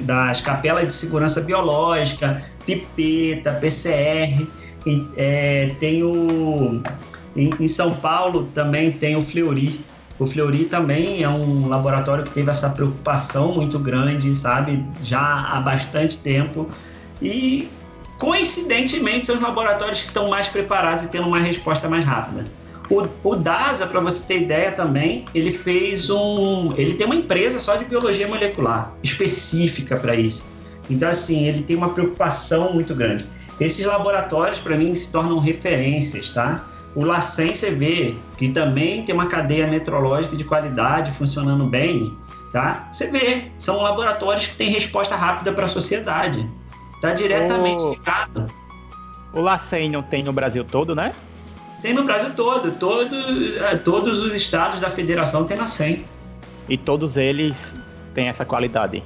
das capelas de segurança biológica, pipeta, PCR, e, é, tem o... Em, em São Paulo também tem o Fleury, o Fleury também é um laboratório que teve essa preocupação muito grande, sabe, já há bastante tempo. E coincidentemente são os laboratórios que estão mais preparados e tendo uma resposta mais rápida. O, o DASA, para você ter ideia também, ele fez um. Ele tem uma empresa só de biologia molecular, específica para isso. Então, assim, ele tem uma preocupação muito grande. Esses laboratórios, para mim, se tornam referências, tá? O LACEN você vê que também tem uma cadeia metrológica de qualidade funcionando bem, tá? Você vê, são laboratórios que têm resposta rápida para a sociedade. Está diretamente o... ligado. O LACEN não tem no Brasil todo, né? Tem no Brasil todo. todo é, todos os estados da federação têm LACEN. E todos eles têm essa qualidade?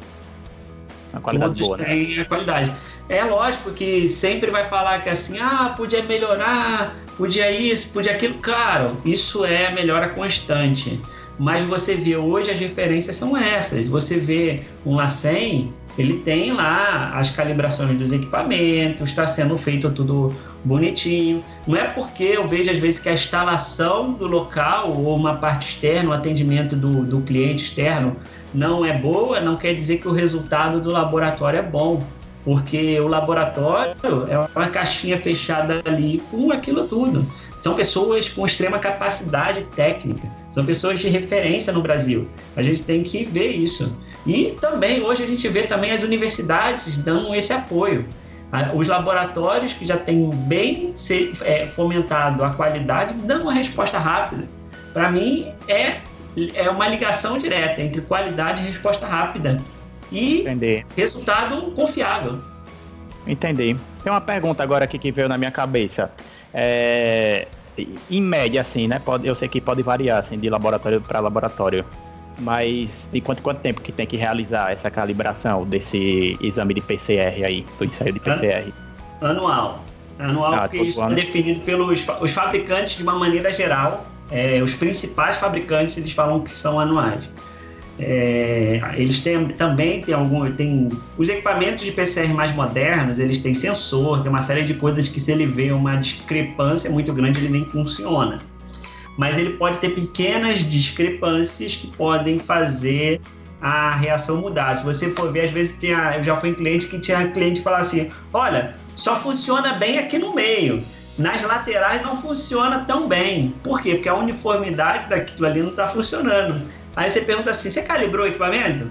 Uma qualidade todos boa, né? têm a qualidade. É lógico que sempre vai falar que assim, ah, podia melhorar, podia isso, podia aquilo. Claro, isso é a melhora constante. Mas você vê hoje as referências são essas. Você vê um LACEN, ele tem lá as calibrações dos equipamentos, está sendo feito tudo bonitinho. Não é porque eu vejo às vezes que a instalação do local ou uma parte externa, o atendimento do, do cliente externo não é boa, não quer dizer que o resultado do laboratório é bom. Porque o laboratório é uma caixinha fechada ali com aquilo tudo. São pessoas com extrema capacidade técnica, são pessoas de referência no Brasil. A gente tem que ver isso. E também, hoje a gente vê também as universidades dando esse apoio. Os laboratórios que já têm bem é, fomentado a qualidade dão uma resposta rápida. Para mim, é, é uma ligação direta entre qualidade e resposta rápida. E Entendi. resultado confiável. Entendi. Tem uma pergunta agora aqui que veio na minha cabeça. É, em média, assim, né? Pode, eu sei que pode variar assim, de laboratório para laboratório. Mas de quanto, quanto tempo que tem que realizar essa calibração desse exame de PCR aí, do ensaio de PCR? Anual. Anual, ah, porque isso é definido pelos os fabricantes de uma maneira geral. É, os principais fabricantes eles falam que são anuais. É, eles têm, também têm algum, tem os equipamentos de PCR mais modernos, eles têm sensor, tem uma série de coisas que se ele vê uma discrepância muito grande ele nem funciona. Mas ele pode ter pequenas discrepâncias que podem fazer a reação mudar. Se você for ver, às vezes tinha, eu já fui em cliente que tinha cliente falar assim: olha, só funciona bem aqui no meio. Nas laterais não funciona tão bem. Por quê? Porque a uniformidade daquilo ali não está funcionando. Aí você pergunta assim: você calibrou o equipamento?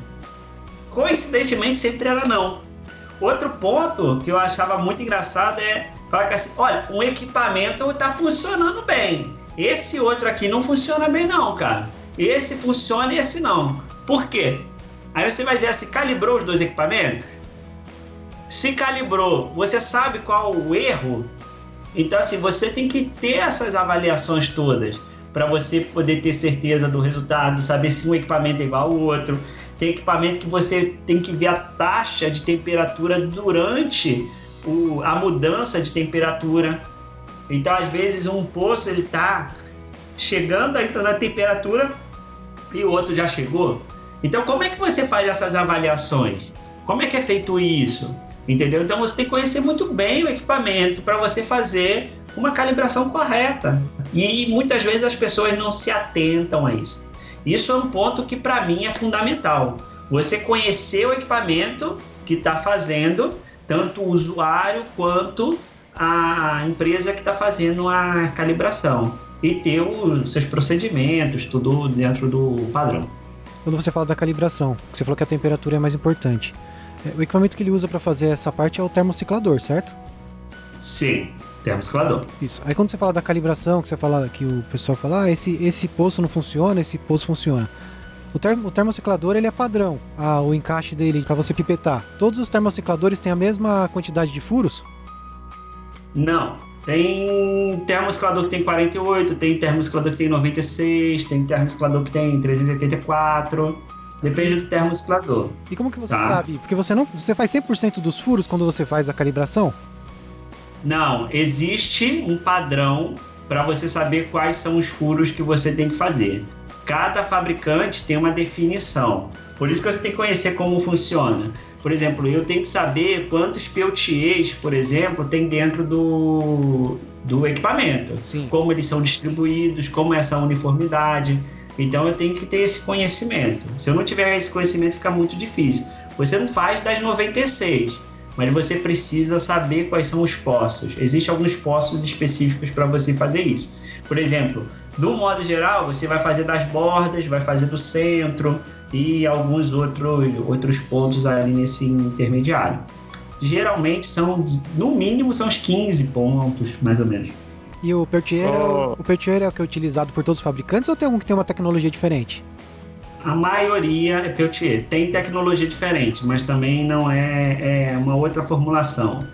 Coincidentemente, sempre era não. Outro ponto que eu achava muito engraçado é falar que assim: olha, um equipamento está funcionando bem. Esse outro aqui não funciona bem, não, cara. Esse funciona e esse não. Por quê? Aí você vai ver assim: calibrou os dois equipamentos? Se calibrou, você sabe qual o erro? Então, assim, você tem que ter essas avaliações todas para você poder ter certeza do resultado, saber se um equipamento é igual ao outro. Tem equipamento que você tem que ver a taxa de temperatura durante o, a mudança de temperatura. Então, às vezes, um poço ele está chegando ainda na temperatura e o outro já chegou. Então, como é que você faz essas avaliações? Como é que é feito isso? Entendeu? Então, você tem que conhecer muito bem o equipamento para você fazer uma calibração correta. E muitas vezes as pessoas não se atentam a isso. Isso é um ponto que para mim é fundamental. Você conhecer o equipamento que está fazendo, tanto o usuário quanto a empresa que está fazendo a calibração e ter os seus procedimentos, tudo dentro do padrão. Quando você fala da calibração, você falou que a temperatura é mais importante. É, o equipamento que ele usa para fazer essa parte é o termociclador, certo? Sim, termociclador. Isso. Aí quando você fala da calibração, que você fala que o pessoal fala, ah, esse, esse poço não funciona, esse poço funciona. O, termo, o termociclador ele é padrão, ah, o encaixe dele para você pipetar. Todos os termocicladores têm a mesma quantidade de furos? Não. Tem termociclador que tem 48, tem termociclador que tem 96, tem termociclador que tem 384. Depende do termociclador. E como que você tá? sabe? Porque você não, você faz 100% dos furos quando você faz a calibração? Não, existe um padrão para você saber quais são os furos que você tem que fazer. Cada fabricante tem uma definição. Por isso que você tem que conhecer como funciona. Por exemplo, eu tenho que saber quantos peltiers, por exemplo, tem dentro do, do equipamento. Sim. Como eles são distribuídos, como é essa uniformidade. Então eu tenho que ter esse conhecimento. Se eu não tiver esse conhecimento, fica muito difícil. Você não faz das 96 mas você precisa saber quais são os poços. Existem alguns poços específicos para você fazer isso. Por exemplo, do modo geral, você vai fazer das bordas, vai fazer do centro e alguns outros, outros pontos ali nesse intermediário. Geralmente são, no mínimo, são uns 15 pontos, mais ou menos. E o Peltier, oh. é o, Peltier é o que é utilizado por todos os fabricantes ou tem algum que tem uma tecnologia diferente? A maioria é Peltier. Tem tecnologia diferente, mas também não é, é uma outra formulação.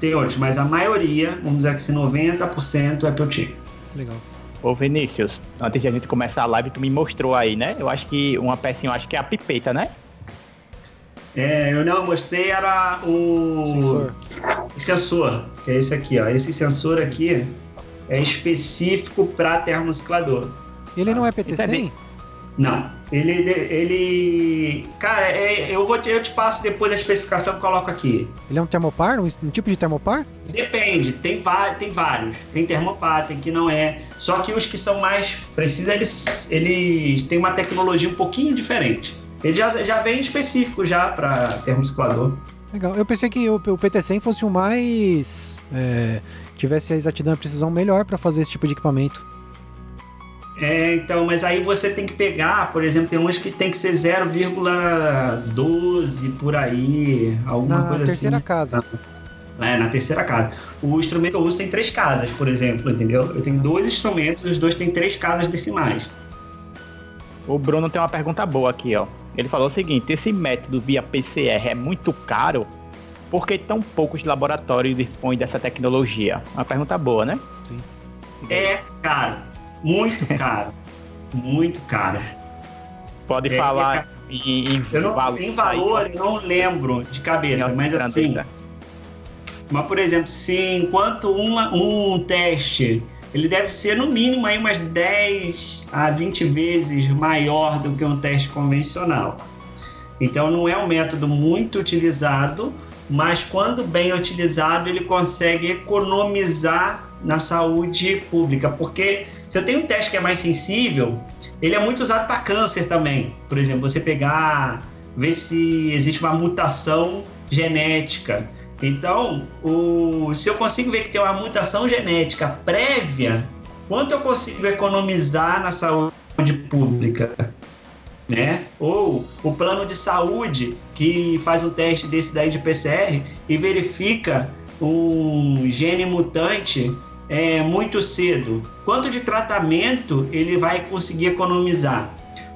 Tem outros, mas a maioria, vamos dizer que se 90% é Peltier. Legal. Ô Vinícius, antes de a gente começar a live, tu me mostrou aí, né? Eu acho que uma pecinha, eu acho que é a pipeta, né? É, eu não mostrei, era o sensor. o sensor, que é esse aqui, ó. Esse sensor aqui é específico para termociclador. Ele não é PT100? Não. Ele, ele, cara, é, eu vou, te, eu te passo depois a especificação que coloco aqui. Ele é um termopar, um, um tipo de termopar? Depende, tem, tem vários. Tem termopar, tem que não é. Só que os que são mais precisos, eles, eles têm uma tecnologia um pouquinho diferente. Ele já, já vem específico já para termociclador. Legal. Eu pensei que o, o PT100 fosse o mais. É, tivesse a exatidão e a precisão melhor para fazer esse tipo de equipamento. É, então, mas aí você tem que pegar, por exemplo, tem uns que tem que ser 0,12 por aí, alguma na coisa assim. Na terceira casa. É, na terceira casa. O instrumento que eu uso tem três casas, por exemplo, entendeu? Eu tenho dois instrumentos, os dois têm três casas decimais. O Bruno tem uma pergunta boa aqui, ó. Ele falou o seguinte: esse método via PCR é muito caro? Por que tão poucos laboratórios dispõem dessa tecnologia? Uma pergunta boa, né? Sim. É caro. Muito caro. muito caro. Pode é, falar é, em, em, não, valor, em valor, eu não lembro de cabeça, mas assim. Mas, por exemplo, se enquanto uma, um teste ele deve ser no mínimo aí umas 10 a 20 vezes maior do que um teste convencional. Então não é um método muito utilizado, mas quando bem utilizado ele consegue economizar na saúde pública, porque se eu tenho um teste que é mais sensível, ele é muito usado para câncer também. Por exemplo, você pegar, ver se existe uma mutação genética. Então, o, se eu consigo ver que tem uma mutação genética prévia, quanto eu consigo economizar na saúde pública? Né? Ou o plano de saúde que faz um teste desse daí de PCR e verifica um gene mutante é, muito cedo, quanto de tratamento ele vai conseguir economizar?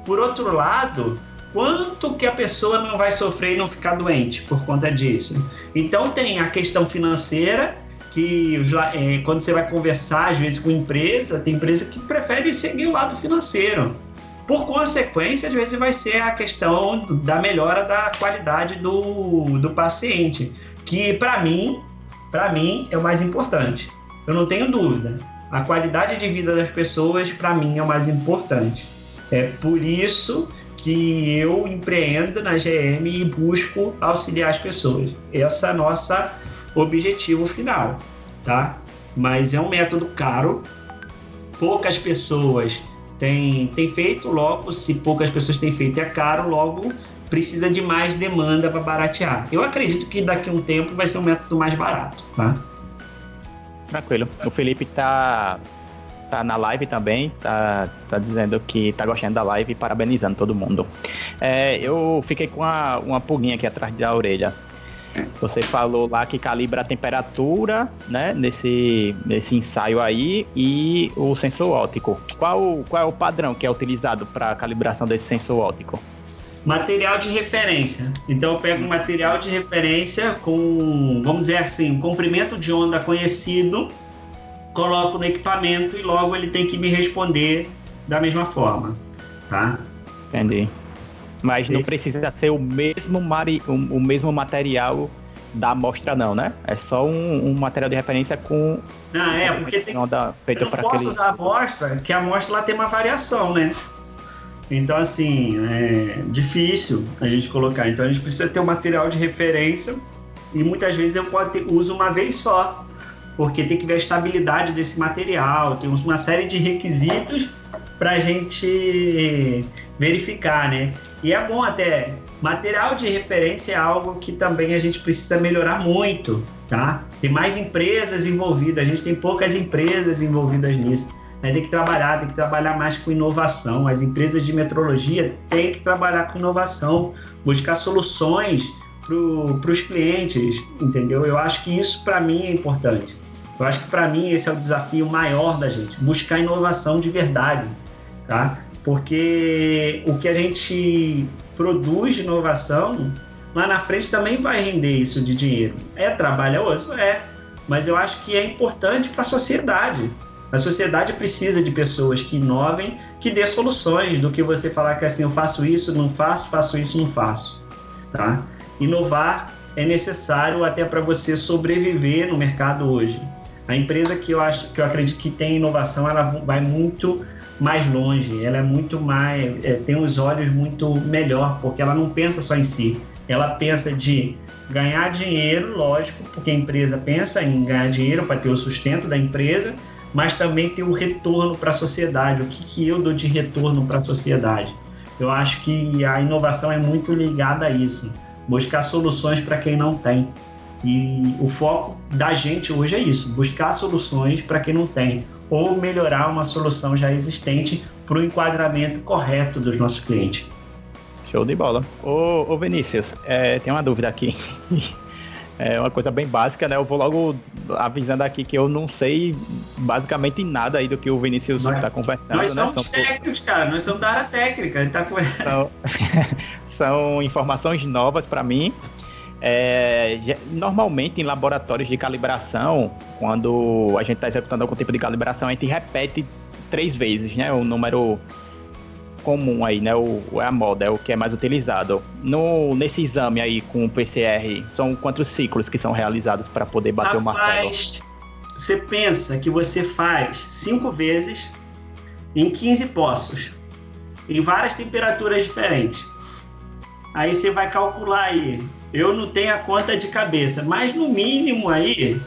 Por outro lado, quanto que a pessoa não vai sofrer e não ficar doente por conta disso? Então tem a questão financeira que é, quando você vai conversar às vezes com empresa, tem empresa que prefere seguir o lado financeiro. Por consequência, às vezes vai ser a questão da melhora da qualidade do, do paciente, que para mim, para mim é o mais importante. Eu não tenho dúvida. A qualidade de vida das pessoas, para mim, é o mais importante. É por isso que eu empreendo na GM e busco auxiliar as pessoas. Esse é o nosso objetivo final, tá? Mas é um método caro, poucas pessoas têm, têm feito, logo, se poucas pessoas têm feito, é caro, logo precisa de mais demanda para baratear. Eu acredito que daqui a um tempo vai ser um método mais barato, tá? Tranquilo. O Felipe tá, tá na live também, tá, tá dizendo que tá gostando da live e parabenizando todo mundo. É, eu fiquei com uma, uma pulguinha aqui atrás da orelha. Você falou lá que calibra a temperatura, né, nesse, nesse ensaio aí e o sensor óptico. Qual, qual é o padrão que é utilizado para calibração desse sensor óptico? Material de referência. Então eu pego um material de referência com, vamos dizer assim, um comprimento de onda conhecido, coloco no equipamento e logo ele tem que me responder da mesma forma, tá? Entendi. Mas não precisa ser o mesmo, mari, o, o mesmo material da amostra não, né? É só um, um material de referência com não, é, porque tem, onda feita eu não posso aquele... usar a amostra, que a amostra lá tem uma variação, né? Então, assim, é difícil a gente colocar. Então, a gente precisa ter um material de referência e muitas vezes eu posso ter, uso uma vez só, porque tem que ver a estabilidade desse material, tem uma série de requisitos para a gente verificar, né? E é bom até, material de referência é algo que também a gente precisa melhorar muito, tá? Tem mais empresas envolvidas, a gente tem poucas empresas envolvidas nisso. Né? Tem que trabalhar, tem que trabalhar mais com inovação. As empresas de metrologia têm que trabalhar com inovação, buscar soluções para os clientes, entendeu? Eu acho que isso para mim é importante. Eu acho que para mim esse é o desafio maior da gente, buscar inovação de verdade, tá? Porque o que a gente produz de inovação lá na frente também vai render isso de dinheiro. É trabalhoso, é, mas eu acho que é importante para a sociedade. A sociedade precisa de pessoas que inovem, que dê soluções, do que você falar que assim, eu faço isso, não faço, faço isso, não faço. Tá? Inovar é necessário até para você sobreviver no mercado hoje. A empresa que eu acho, que eu acredito que tem inovação, ela vai muito mais longe, ela é muito mais, é, tem os olhos muito melhor, porque ela não pensa só em si, ela pensa de ganhar dinheiro, lógico, porque a empresa pensa em ganhar dinheiro para ter o sustento da empresa, mas também ter o retorno para a sociedade. O que, que eu dou de retorno para a sociedade? Eu acho que a inovação é muito ligada a isso, buscar soluções para quem não tem. E o foco da gente hoje é isso: buscar soluções para quem não tem, ou melhorar uma solução já existente para o enquadramento correto dos nossos clientes. Show de bola. Ô, ô Vinícius, é, tem uma dúvida aqui. É uma coisa bem básica, né? Eu vou logo avisando aqui que eu não sei basicamente nada aí do que o Vinícius está conversando. Nós né? somos técnicos, cara. Nós somos da área técnica. Tá... São, são informações novas para mim. É, normalmente em laboratórios de calibração, quando a gente está executando algum tipo de calibração, a gente repete três vezes, né? O número comum aí, né? O, é a moda, é o que é mais utilizado. No, nesse exame aí com o PCR, são quantos ciclos que são realizados para poder bater Rapaz, o martelo? Você pensa que você faz cinco vezes em 15 poços, em várias temperaturas diferentes. Aí você vai calcular aí eu não tenho a conta de cabeça, mas no mínimo aí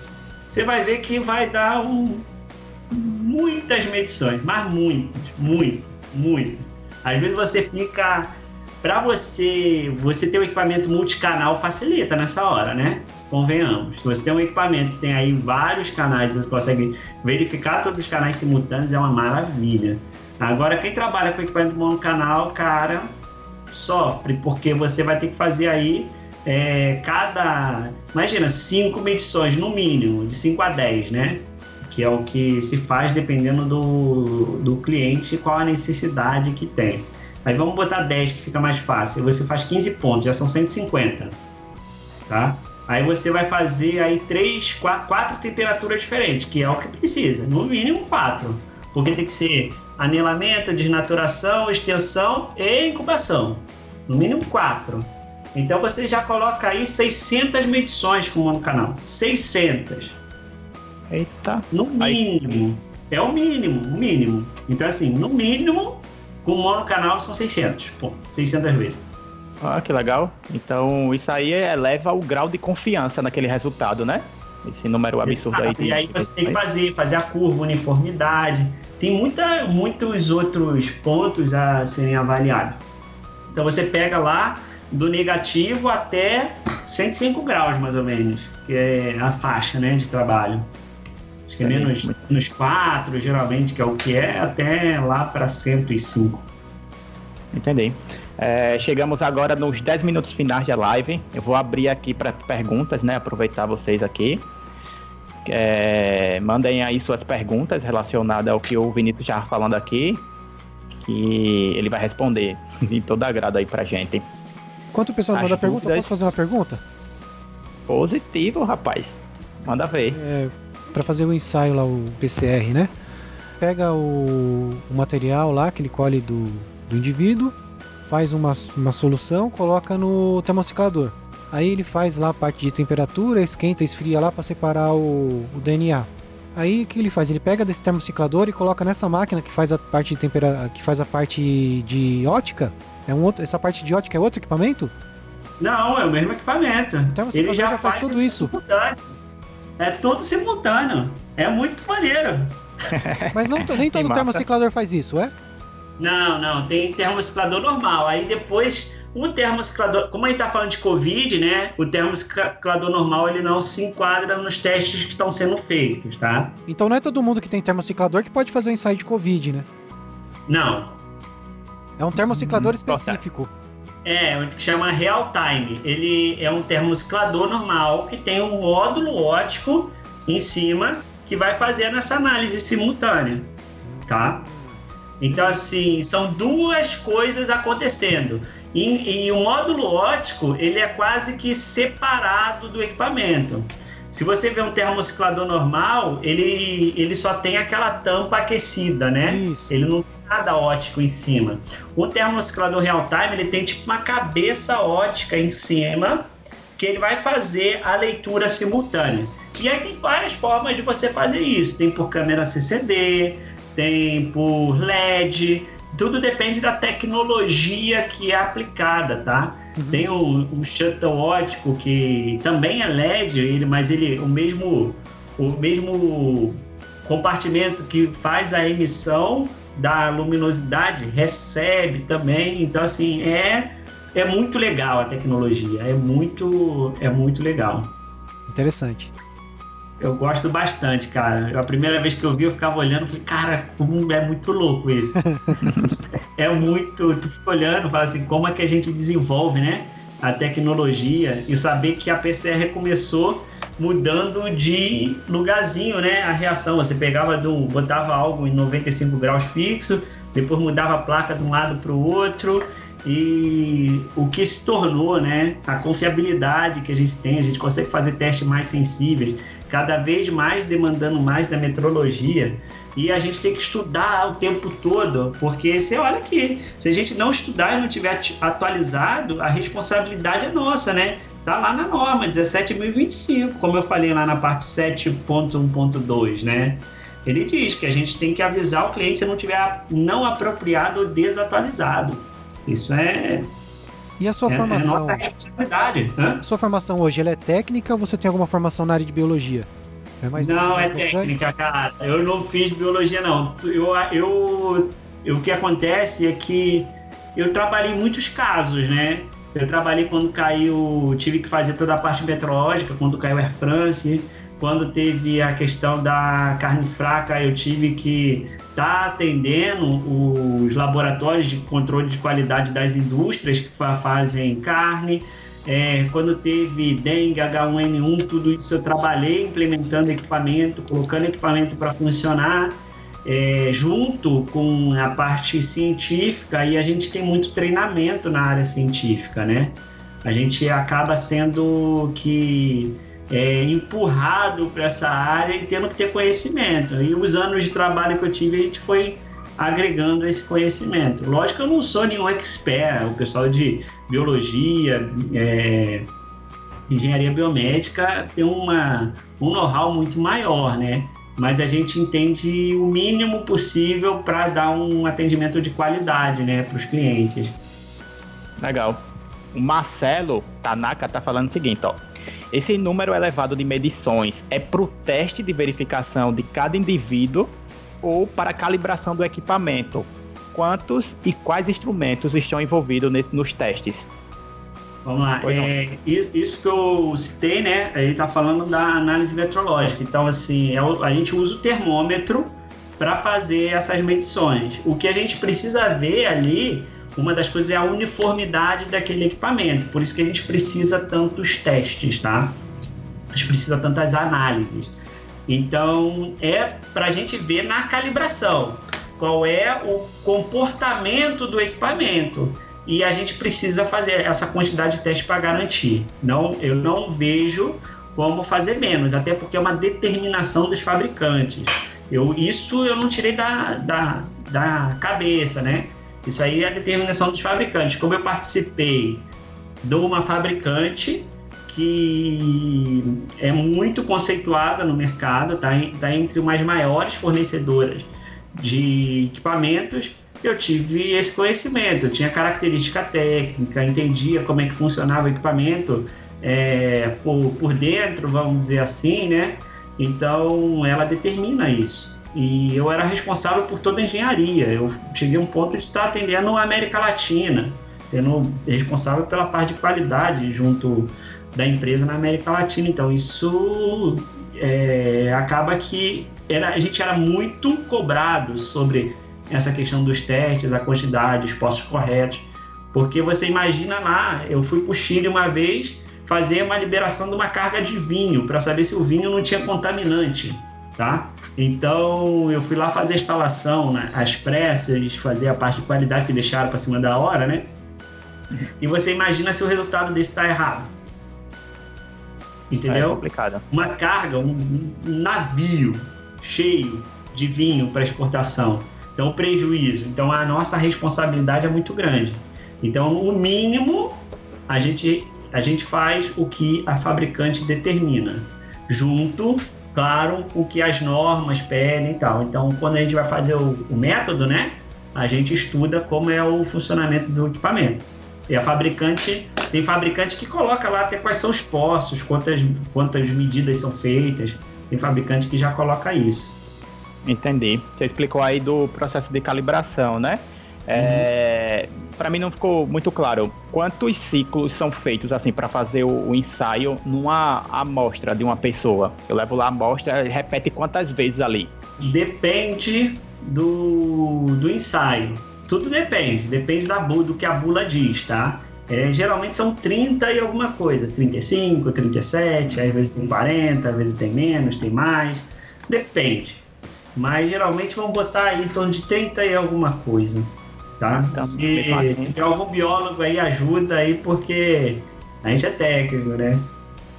você vai ver que vai dar um, muitas medições, mas muitas, muito, muito. Às vezes você fica para você, você ter um equipamento multicanal facilita nessa hora, né? Convenhamos. Você tem um equipamento que tem aí vários canais, você consegue verificar todos os canais simultâneos, é uma maravilha. Agora, quem trabalha com equipamento monocanal, cara, sofre, porque você vai ter que fazer aí é, cada. Imagina, cinco medições no mínimo, de 5 a 10, né? Que é o que se faz dependendo do, do cliente, qual a necessidade que tem. Aí vamos botar 10, que fica mais fácil. Você faz 15 pontos, já são 150. Tá? Aí você vai fazer aí três, quatro, quatro temperaturas diferentes, que é o que precisa. No mínimo quatro. Porque tem que ser anelamento, desnaturação, extensão e incubação. No mínimo quatro. Então você já coloca aí 600 medições com o canal. 600. Eita. No mínimo. Aí. É o mínimo, o mínimo. Então assim, no mínimo, com o monocanal são 600. Pô, 600 vezes. Ah, que legal. Então isso aí eleva o grau de confiança naquele resultado, né? Esse número absurdo aí. E aí você tem que fazer, fazer a curva, uniformidade. Tem muita, muitos outros pontos a serem avaliados. Então você pega lá, do negativo até 105 graus, mais ou menos, que é a faixa né, de trabalho. Acho que é menos, menos 4, geralmente, que é o que é, até lá para 105. Entendi. É, chegamos agora nos 10 minutos finais da live. Eu vou abrir aqui para perguntas, né? Aproveitar vocês aqui. É, mandem aí suas perguntas relacionadas ao que o Vinícius estava falando aqui, que ele vai responder de toda agrado aí pra gente. Enquanto o pessoal As manda pergunta, posso fazer uma pergunta? Positivo, rapaz. Manda ver. É, para fazer o ensaio lá, o PCR, né? Pega o, o material lá que ele colhe do, do indivíduo, faz uma, uma solução, coloca no termociclador. Aí ele faz lá a parte de temperatura, esquenta, esfria lá para separar o, o, DNA. Aí o que ele faz? Ele pega desse termociclador e coloca nessa máquina que faz a parte de temperatura, que faz a parte de ótica é um outro, essa parte de ótica é outro equipamento? Não, é o mesmo equipamento. Então Ele já, já faz, tudo isso. É tudo simultâneo. É muito maneiro. Mas não, nem todo termociclador faz isso, é? Não, não. Tem termociclador normal. Aí depois, o termociclador... Como a gente tá falando de Covid, né? O termociclador normal, ele não se enquadra nos testes que estão sendo feitos, tá? Então não é todo mundo que tem termociclador que pode fazer o ensaio de Covid, né? Não. É um termociclador hum, específico. É, que chama real time. Ele é um termociclador normal que tem um módulo ótico em cima que vai fazer essa análise simultânea, tá? Então, assim, são duas coisas acontecendo. E, e, o módulo ótico, ele é quase que separado do equipamento. Se você vê um termociclador normal, ele, ele só tem aquela tampa aquecida, né? Isso. Ele não tem nada ótico em cima. O termociclador real-time, ele tem tipo uma cabeça ótica em cima, que ele vai fazer a leitura simultânea. E aí tem várias formas de você fazer isso. Tem por câmera CCD, tem por LED, tudo depende da tecnologia que é aplicada, tá? Uhum. Tem o, o shuttle ótico que também é LED, ele, mas ele o mesmo o mesmo compartimento que faz a emissão da luminosidade recebe também. Então assim é é muito legal a tecnologia, é muito é muito legal. Interessante. Eu gosto bastante, cara. A primeira vez que eu vi, eu ficava olhando, falei, cara, como é muito louco isso. é muito. Tu fica olhando, fala assim, como é que a gente desenvolve, né? A tecnologia e saber que a PCR começou mudando de lugarzinho, né? A reação. Você pegava do. botava algo em 95 graus fixo, depois mudava a placa de um lado para o outro e o que se tornou, né, a confiabilidade que a gente tem, a gente consegue fazer testes mais sensíveis, cada vez mais demandando mais da metrologia e a gente tem que estudar o tempo todo, porque você olha aqui, se a gente não estudar e não tiver atualizado, a responsabilidade é nossa, né? Tá lá na norma 17.025, como eu falei lá na parte 7.1.2, né? Ele diz que a gente tem que avisar o cliente se não tiver não apropriado ou desatualizado. Isso é. E a sua é, formação? É nossa responsabilidade. Hã? A sua formação hoje ela é técnica ou você tem alguma formação na área de biologia? É mais não, é técnica, cara. Eu não fiz biologia, não. Eu, eu, eu, o que acontece é que eu trabalhei em muitos casos, né? Eu trabalhei quando caiu, tive que fazer toda a parte meteorológica, quando caiu Air France, quando teve a questão da carne fraca, eu tive que estar tá atendendo os laboratórios de controle de qualidade das indústrias que fazem carne. É, quando teve dengue, H1N1, tudo isso eu trabalhei implementando equipamento, colocando equipamento para funcionar, é, junto com a parte científica, e a gente tem muito treinamento na área científica, né? A gente acaba sendo que é, empurrado para essa área e tendo que ter conhecimento. E os anos de trabalho que eu tive, a gente foi agregando esse conhecimento. Lógico que eu não sou nenhum expert, o pessoal de biologia, é, engenharia biomédica tem uma, um know-how muito maior, né? Mas a gente entende o mínimo possível para dar um atendimento de qualidade, né, para os clientes. Legal. O Marcelo Tanaka tá falando o seguinte, ó. Esse número elevado de medições é para o teste de verificação de cada indivíduo ou para a calibração do equipamento? Quantos e quais instrumentos estão envolvidos nos testes? Vamos lá. É, isso que eu citei, né? Ele está falando da análise metrológica. Então, assim, é a gente usa o termômetro para fazer essas medições. O que a gente precisa ver ali, uma das coisas é a uniformidade daquele equipamento. Por isso que a gente precisa tantos testes, tá? A gente precisa tantas análises. Então, é para a gente ver na calibração qual é o comportamento do equipamento e a gente precisa fazer essa quantidade de testes para garantir. Não, eu não vejo como fazer menos, até porque é uma determinação dos fabricantes. Eu, isso eu não tirei da, da, da cabeça, né? Isso aí é a determinação dos fabricantes. Como eu participei de uma fabricante, que é muito conceituada no mercado, está tá entre umas maiores fornecedoras de equipamentos. Eu tive esse conhecimento, eu tinha característica técnica, entendia como é que funcionava o equipamento é, por, por dentro, vamos dizer assim, né? Então ela determina isso. E eu era responsável por toda a engenharia. Eu cheguei a um ponto de estar atendendo a América Latina, sendo responsável pela parte de qualidade junto da empresa na América Latina. Então, isso é, acaba que era, a gente era muito cobrado sobre essa questão dos testes, a quantidade, os postos corretos. Porque você imagina lá, eu fui para o Chile uma vez fazer uma liberação de uma carga de vinho para saber se o vinho não tinha contaminante, tá? Então eu fui lá fazer a instalação, né, às pressas, fazer a parte de qualidade que deixaram para cima da hora, né? E você imagina se o resultado desse está errado. Entendeu? É complicado. Uma carga, um, um navio cheio de vinho para exportação. Então, prejuízo. Então, a nossa responsabilidade é muito grande. Então, o mínimo, a gente, a gente faz o que a fabricante determina, junto claro, o que as normas pedem e tal. Então, quando a gente vai fazer o, o método, né, a gente estuda como é o funcionamento do equipamento. E a fabricante, tem fabricante que coloca lá até quais são os postos, quantas, quantas medidas são feitas. Tem fabricante que já coloca isso. Entendi. Você explicou aí do processo de calibração, né? Uhum. Para mim não ficou muito claro quantos ciclos são feitos assim para fazer o, o, ensaio numa amostra de uma pessoa. Eu levo lá a amostra, repete quantas vezes ali? Depende do, do ensaio. Tudo depende, depende da bula, do que a bula diz, tá? É, geralmente são 30 e alguma coisa, 35, 37, às vezes tem 40, às vezes tem menos, tem mais, depende. Mas geralmente vamos botar aí em torno de 30 e alguma coisa, tá? Então, Se tem algum biólogo aí, ajuda aí, porque a gente é técnico, né?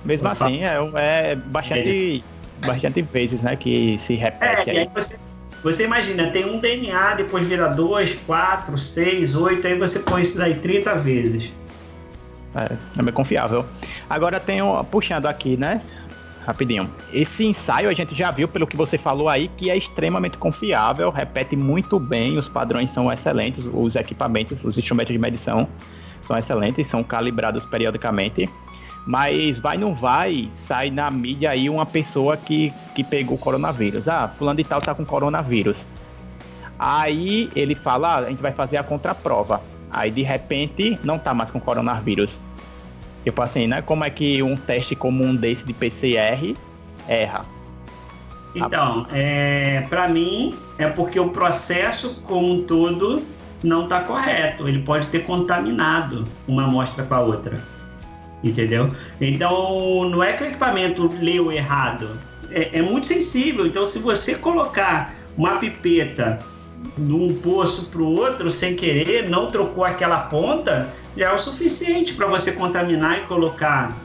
Mesmo assim, é, é bastante, é. bastante vezes, né, que se repete. É, aí. e aí você você imagina, tem um DNA, depois vira 2, 4, 6, 8, aí você põe isso daí 30 vezes. É, é bem confiável. Agora tem um, puxando aqui, né? Rapidinho. Esse ensaio a gente já viu, pelo que você falou aí, que é extremamente confiável, repete muito bem, os padrões são excelentes, os equipamentos, os instrumentos de medição são excelentes, são calibrados periodicamente. Mas vai não vai, sai na mídia aí uma pessoa que, que pegou coronavírus. Ah, fulano de tal tá com coronavírus. Aí ele fala, ah, a gente vai fazer a contraprova. Aí de repente não tá mais com coronavírus. Tipo assim, né? Como é que um teste comum desse de PCR erra? Então, é, para mim é porque o processo como um todo não está correto. Ele pode ter contaminado uma amostra com a outra entendeu? Então, não é que o equipamento leu errado, é, é muito sensível. Então, se você colocar uma pipeta um poço para o outro sem querer, não trocou aquela ponta, já é o suficiente para você contaminar e colocar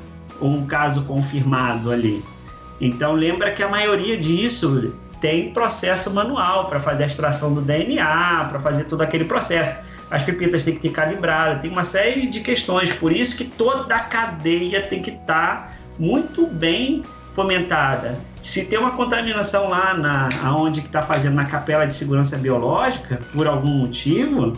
um caso confirmado ali. Então lembra que a maioria disso tem processo manual para fazer a extração do DNA, para fazer todo aquele processo as pipetas têm que ter calibrada, tem uma série de questões. Por isso que toda a cadeia tem que estar tá muito bem fomentada. Se tem uma contaminação lá na aonde que está fazendo na capela de segurança biológica, por algum motivo,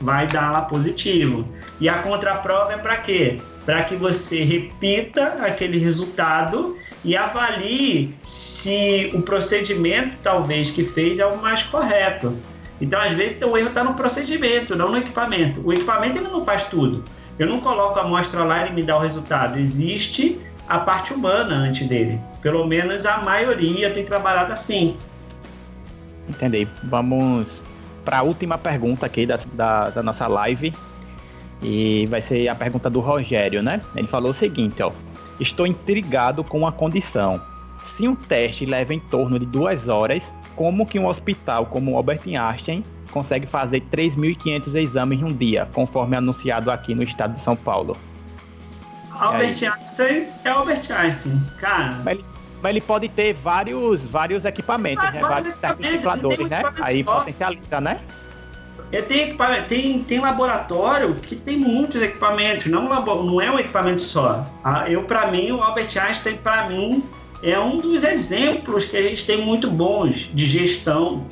vai dar lá positivo. E a contraprova é para quê? Para que você repita aquele resultado e avalie se o procedimento talvez que fez é o mais correto. Então, às vezes, o erro está no procedimento, não no equipamento. O equipamento ele não faz tudo. Eu não coloco a amostra lá e me dá o resultado. Existe a parte humana antes dele. Pelo menos a maioria tem trabalhado assim. Entendi. Vamos para a última pergunta aqui da, da, da, nossa live. E vai ser a pergunta do Rogério, né? Ele falou o seguinte, ó. Estou intrigado com a condição. Se um teste leva em torno de duas horas como que um hospital como o Albert Einstein consegue fazer 3.500 exames em um dia, conforme anunciado aqui no estado de São Paulo. Albert Einstein é Albert Einstein, cara. Mas ele, mas ele pode ter vários, vários equipamentos, ah, né? vários termocicladores, né? Aí só. potencializa, né? É, tem, tem, tem laboratório que tem muitos equipamentos, não, não é um equipamento só. Ah, eu, para mim, o Albert Einstein, para mim, é um dos exemplos que a gente tem muito bons de gestão.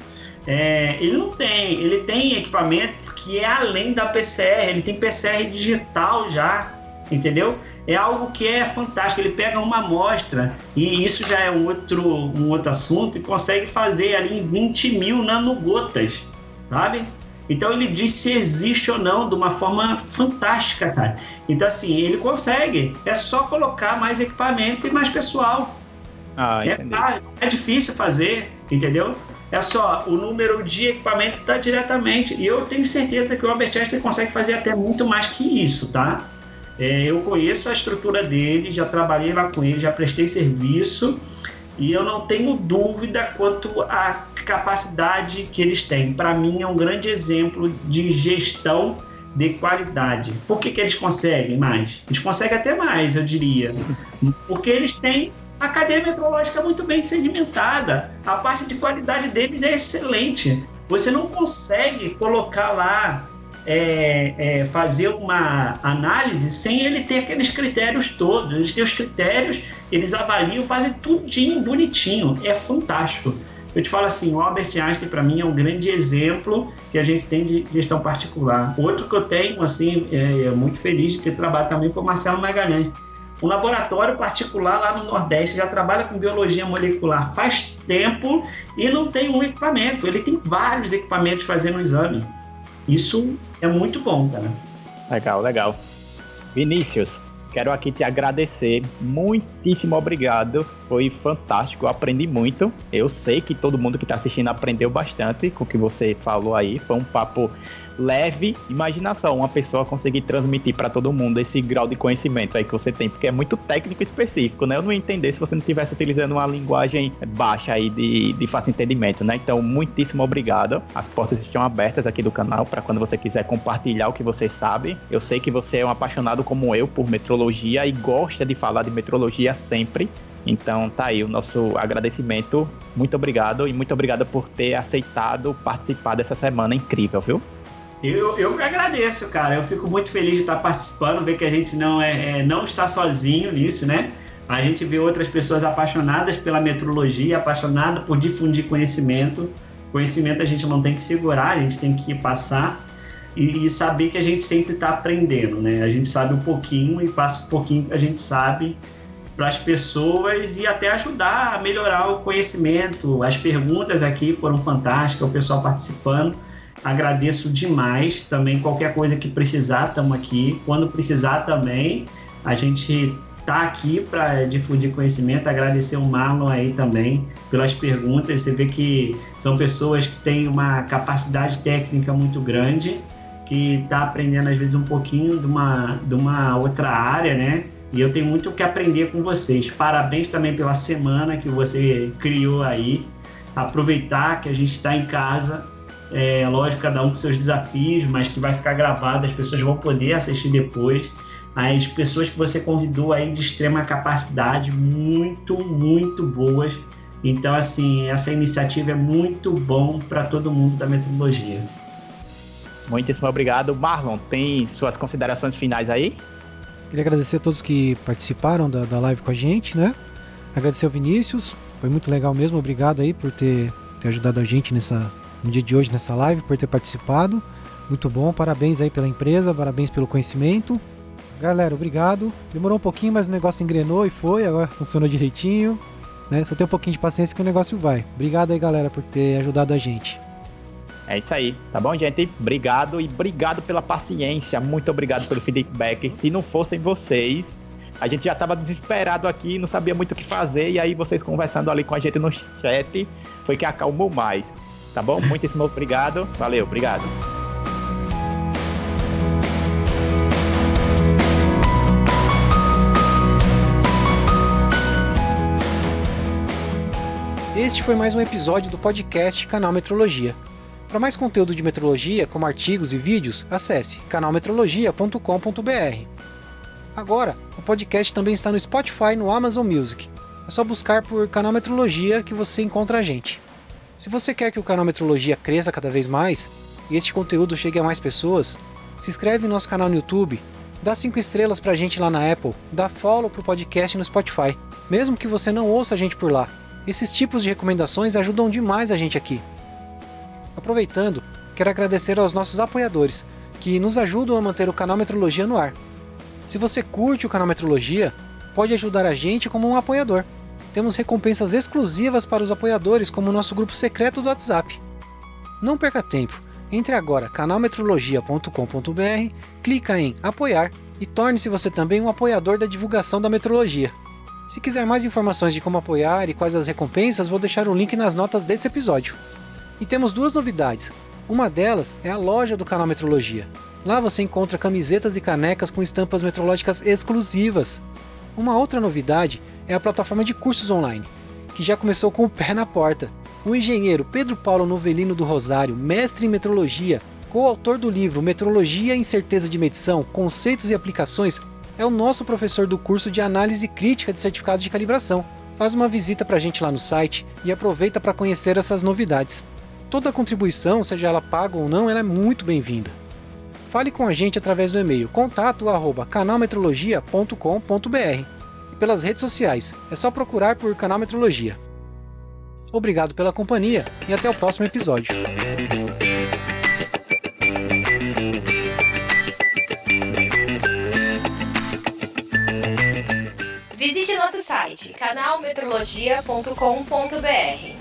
É, ele não tem, ele tem equipamento que é além da PCR, ele tem PCR digital já, entendeu? É algo que é fantástico. Ele pega uma amostra e isso já é um outro, um outro assunto e consegue fazer ali em 20 mil nanogotas, sabe? Então ele diz se existe ou não de uma forma fantástica, cara. Então assim, ele consegue. É só colocar mais equipamento e mais pessoal. Ah, é, fácil, é difícil fazer, entendeu? É só, o número de equipamento está diretamente. E eu tenho certeza que o Albert Einstein consegue fazer até muito mais que isso, tá? É, eu conheço a estrutura dele, já trabalhei lá com ele, já prestei serviço e eu não tenho dúvida quanto à capacidade que eles têm. Para mim, é um grande exemplo de gestão de qualidade. Por que, que eles conseguem mais? Eles conseguem até mais, eu diria. Porque eles têm a cadeia metrológica muito bem sedimentada, a parte de qualidade deles é excelente. Você não consegue colocar lá é, é, fazer uma análise sem ele ter aqueles critérios todos. Eles têm os critérios, eles avaliam, fazem tudinho bonitinho. É fantástico. Eu te falo assim, o Albert Einstein para mim é um grande exemplo que a gente tem de gestão particular. Outro que eu tenho, assim, é, é muito feliz de ter trabalhado também foi o Marcelo Magalhães. Um laboratório particular lá no Nordeste já trabalha com biologia molecular faz tempo e não tem um equipamento. Ele tem vários equipamentos fazendo o exame. Isso é muito bom, cara. Legal, legal. Vinícius, quero aqui te agradecer. Muitíssimo obrigado. Foi fantástico, aprendi muito. Eu sei que todo mundo que está assistindo aprendeu bastante com o que você falou aí. Foi um papo leve. Imagina só, uma pessoa conseguir transmitir para todo mundo esse grau de conhecimento aí que você tem, porque é muito técnico específico, né? Eu não ia entender se você não estivesse utilizando uma linguagem baixa aí de, de fácil entendimento, né? Então, muitíssimo obrigado. As portas estão abertas aqui do canal para quando você quiser compartilhar o que você sabe. Eu sei que você é um apaixonado como eu por metrologia e gosta de falar de metrologia sempre. Então tá aí o nosso agradecimento. Muito obrigado e muito obrigado por ter aceitado participar dessa semana incrível, viu? Eu, eu que agradeço, cara. Eu fico muito feliz de estar participando, ver que a gente não, é, é, não está sozinho nisso, né? A gente vê outras pessoas apaixonadas pela metrologia, apaixonadas por difundir conhecimento. Conhecimento a gente não tem que segurar, a gente tem que passar e, e saber que a gente sempre está aprendendo, né? A gente sabe um pouquinho e passa um pouquinho que a gente sabe para as pessoas e até ajudar a melhorar o conhecimento. As perguntas aqui foram fantásticas, o pessoal participando. Agradeço demais. Também qualquer coisa que precisar, estamos aqui. Quando precisar também, a gente está aqui para difundir conhecimento. Agradecer o Marlon aí também pelas perguntas. Você vê que são pessoas que têm uma capacidade técnica muito grande, que está aprendendo às vezes um pouquinho de uma, de uma outra área, né? E eu tenho muito o que aprender com vocês. Parabéns também pela semana que você criou aí. Aproveitar que a gente está em casa é, lógico, cada um com seus desafios, mas que vai ficar gravado, as pessoas vão poder assistir depois. As pessoas que você convidou aí de extrema capacidade, muito, muito boas. Então, assim, essa iniciativa é muito bom para todo mundo da metodologia. Muitíssimo obrigado. Marlon, tem suas considerações finais aí? Queria agradecer a todos que participaram da, da live com a gente, né? Agradecer ao Vinícius, foi muito legal mesmo. Obrigado aí por ter, ter ajudado a gente nessa, no dia de hoje nessa live, por ter participado. Muito bom, parabéns aí pela empresa, parabéns pelo conhecimento. Galera, obrigado. Demorou um pouquinho, mas o negócio engrenou e foi, agora funcionou direitinho. Né? Só tem um pouquinho de paciência que o negócio vai. Obrigado aí, galera, por ter ajudado a gente. É isso aí, tá bom, gente? Obrigado e obrigado pela paciência. Muito obrigado pelo feedback. Se não fossem vocês, a gente já estava desesperado aqui, não sabia muito o que fazer. E aí, vocês conversando ali com a gente no chat, foi que acalmou mais. Tá bom? Muitíssimo obrigado. Valeu, obrigado. Este foi mais um episódio do podcast Canal Metrologia. Para mais conteúdo de metrologia, como artigos e vídeos, acesse canalmetrologia.com.br. Agora, o podcast também está no Spotify e no Amazon Music. É só buscar por Canal Metrologia que você encontra a gente. Se você quer que o canal Metrologia cresça cada vez mais e este conteúdo chegue a mais pessoas, se inscreve no nosso canal no YouTube, dá 5 estrelas pra gente lá na Apple, dá follow pro podcast no Spotify, mesmo que você não ouça a gente por lá. Esses tipos de recomendações ajudam demais a gente aqui. Aproveitando, quero agradecer aos nossos apoiadores, que nos ajudam a manter o canal Metrologia no ar. Se você curte o canal Metrologia, pode ajudar a gente como um apoiador temos recompensas exclusivas para os apoiadores, como o nosso grupo secreto do WhatsApp. Não perca tempo, entre agora canalmetrologia.com.br, clica em apoiar e torne-se você também um apoiador da divulgação da metrologia. Se quiser mais informações de como apoiar e quais as recompensas, vou deixar o link nas notas desse episódio. E temos duas novidades. Uma delas é a loja do canal Metrologia. Lá você encontra camisetas e canecas com estampas metrológicas exclusivas. Uma outra novidade é a plataforma de cursos online, que já começou com o pé na porta. O engenheiro Pedro Paulo Novelino do Rosário, mestre em metrologia, coautor do livro Metrologia e Certeza de Medição, Conceitos e Aplicações, é o nosso professor do curso de Análise Crítica de Certificados de Calibração. Faz uma visita para a gente lá no site e aproveita para conhecer essas novidades. Toda contribuição, seja ela paga ou não, ela é muito bem-vinda. fale com a gente através do e-mail contato@canalmetrologia.com.br e pelas redes sociais. É só procurar por Canal Metrologia. Obrigado pela companhia e até o próximo episódio. Visite nosso site canalmetrologia.com.br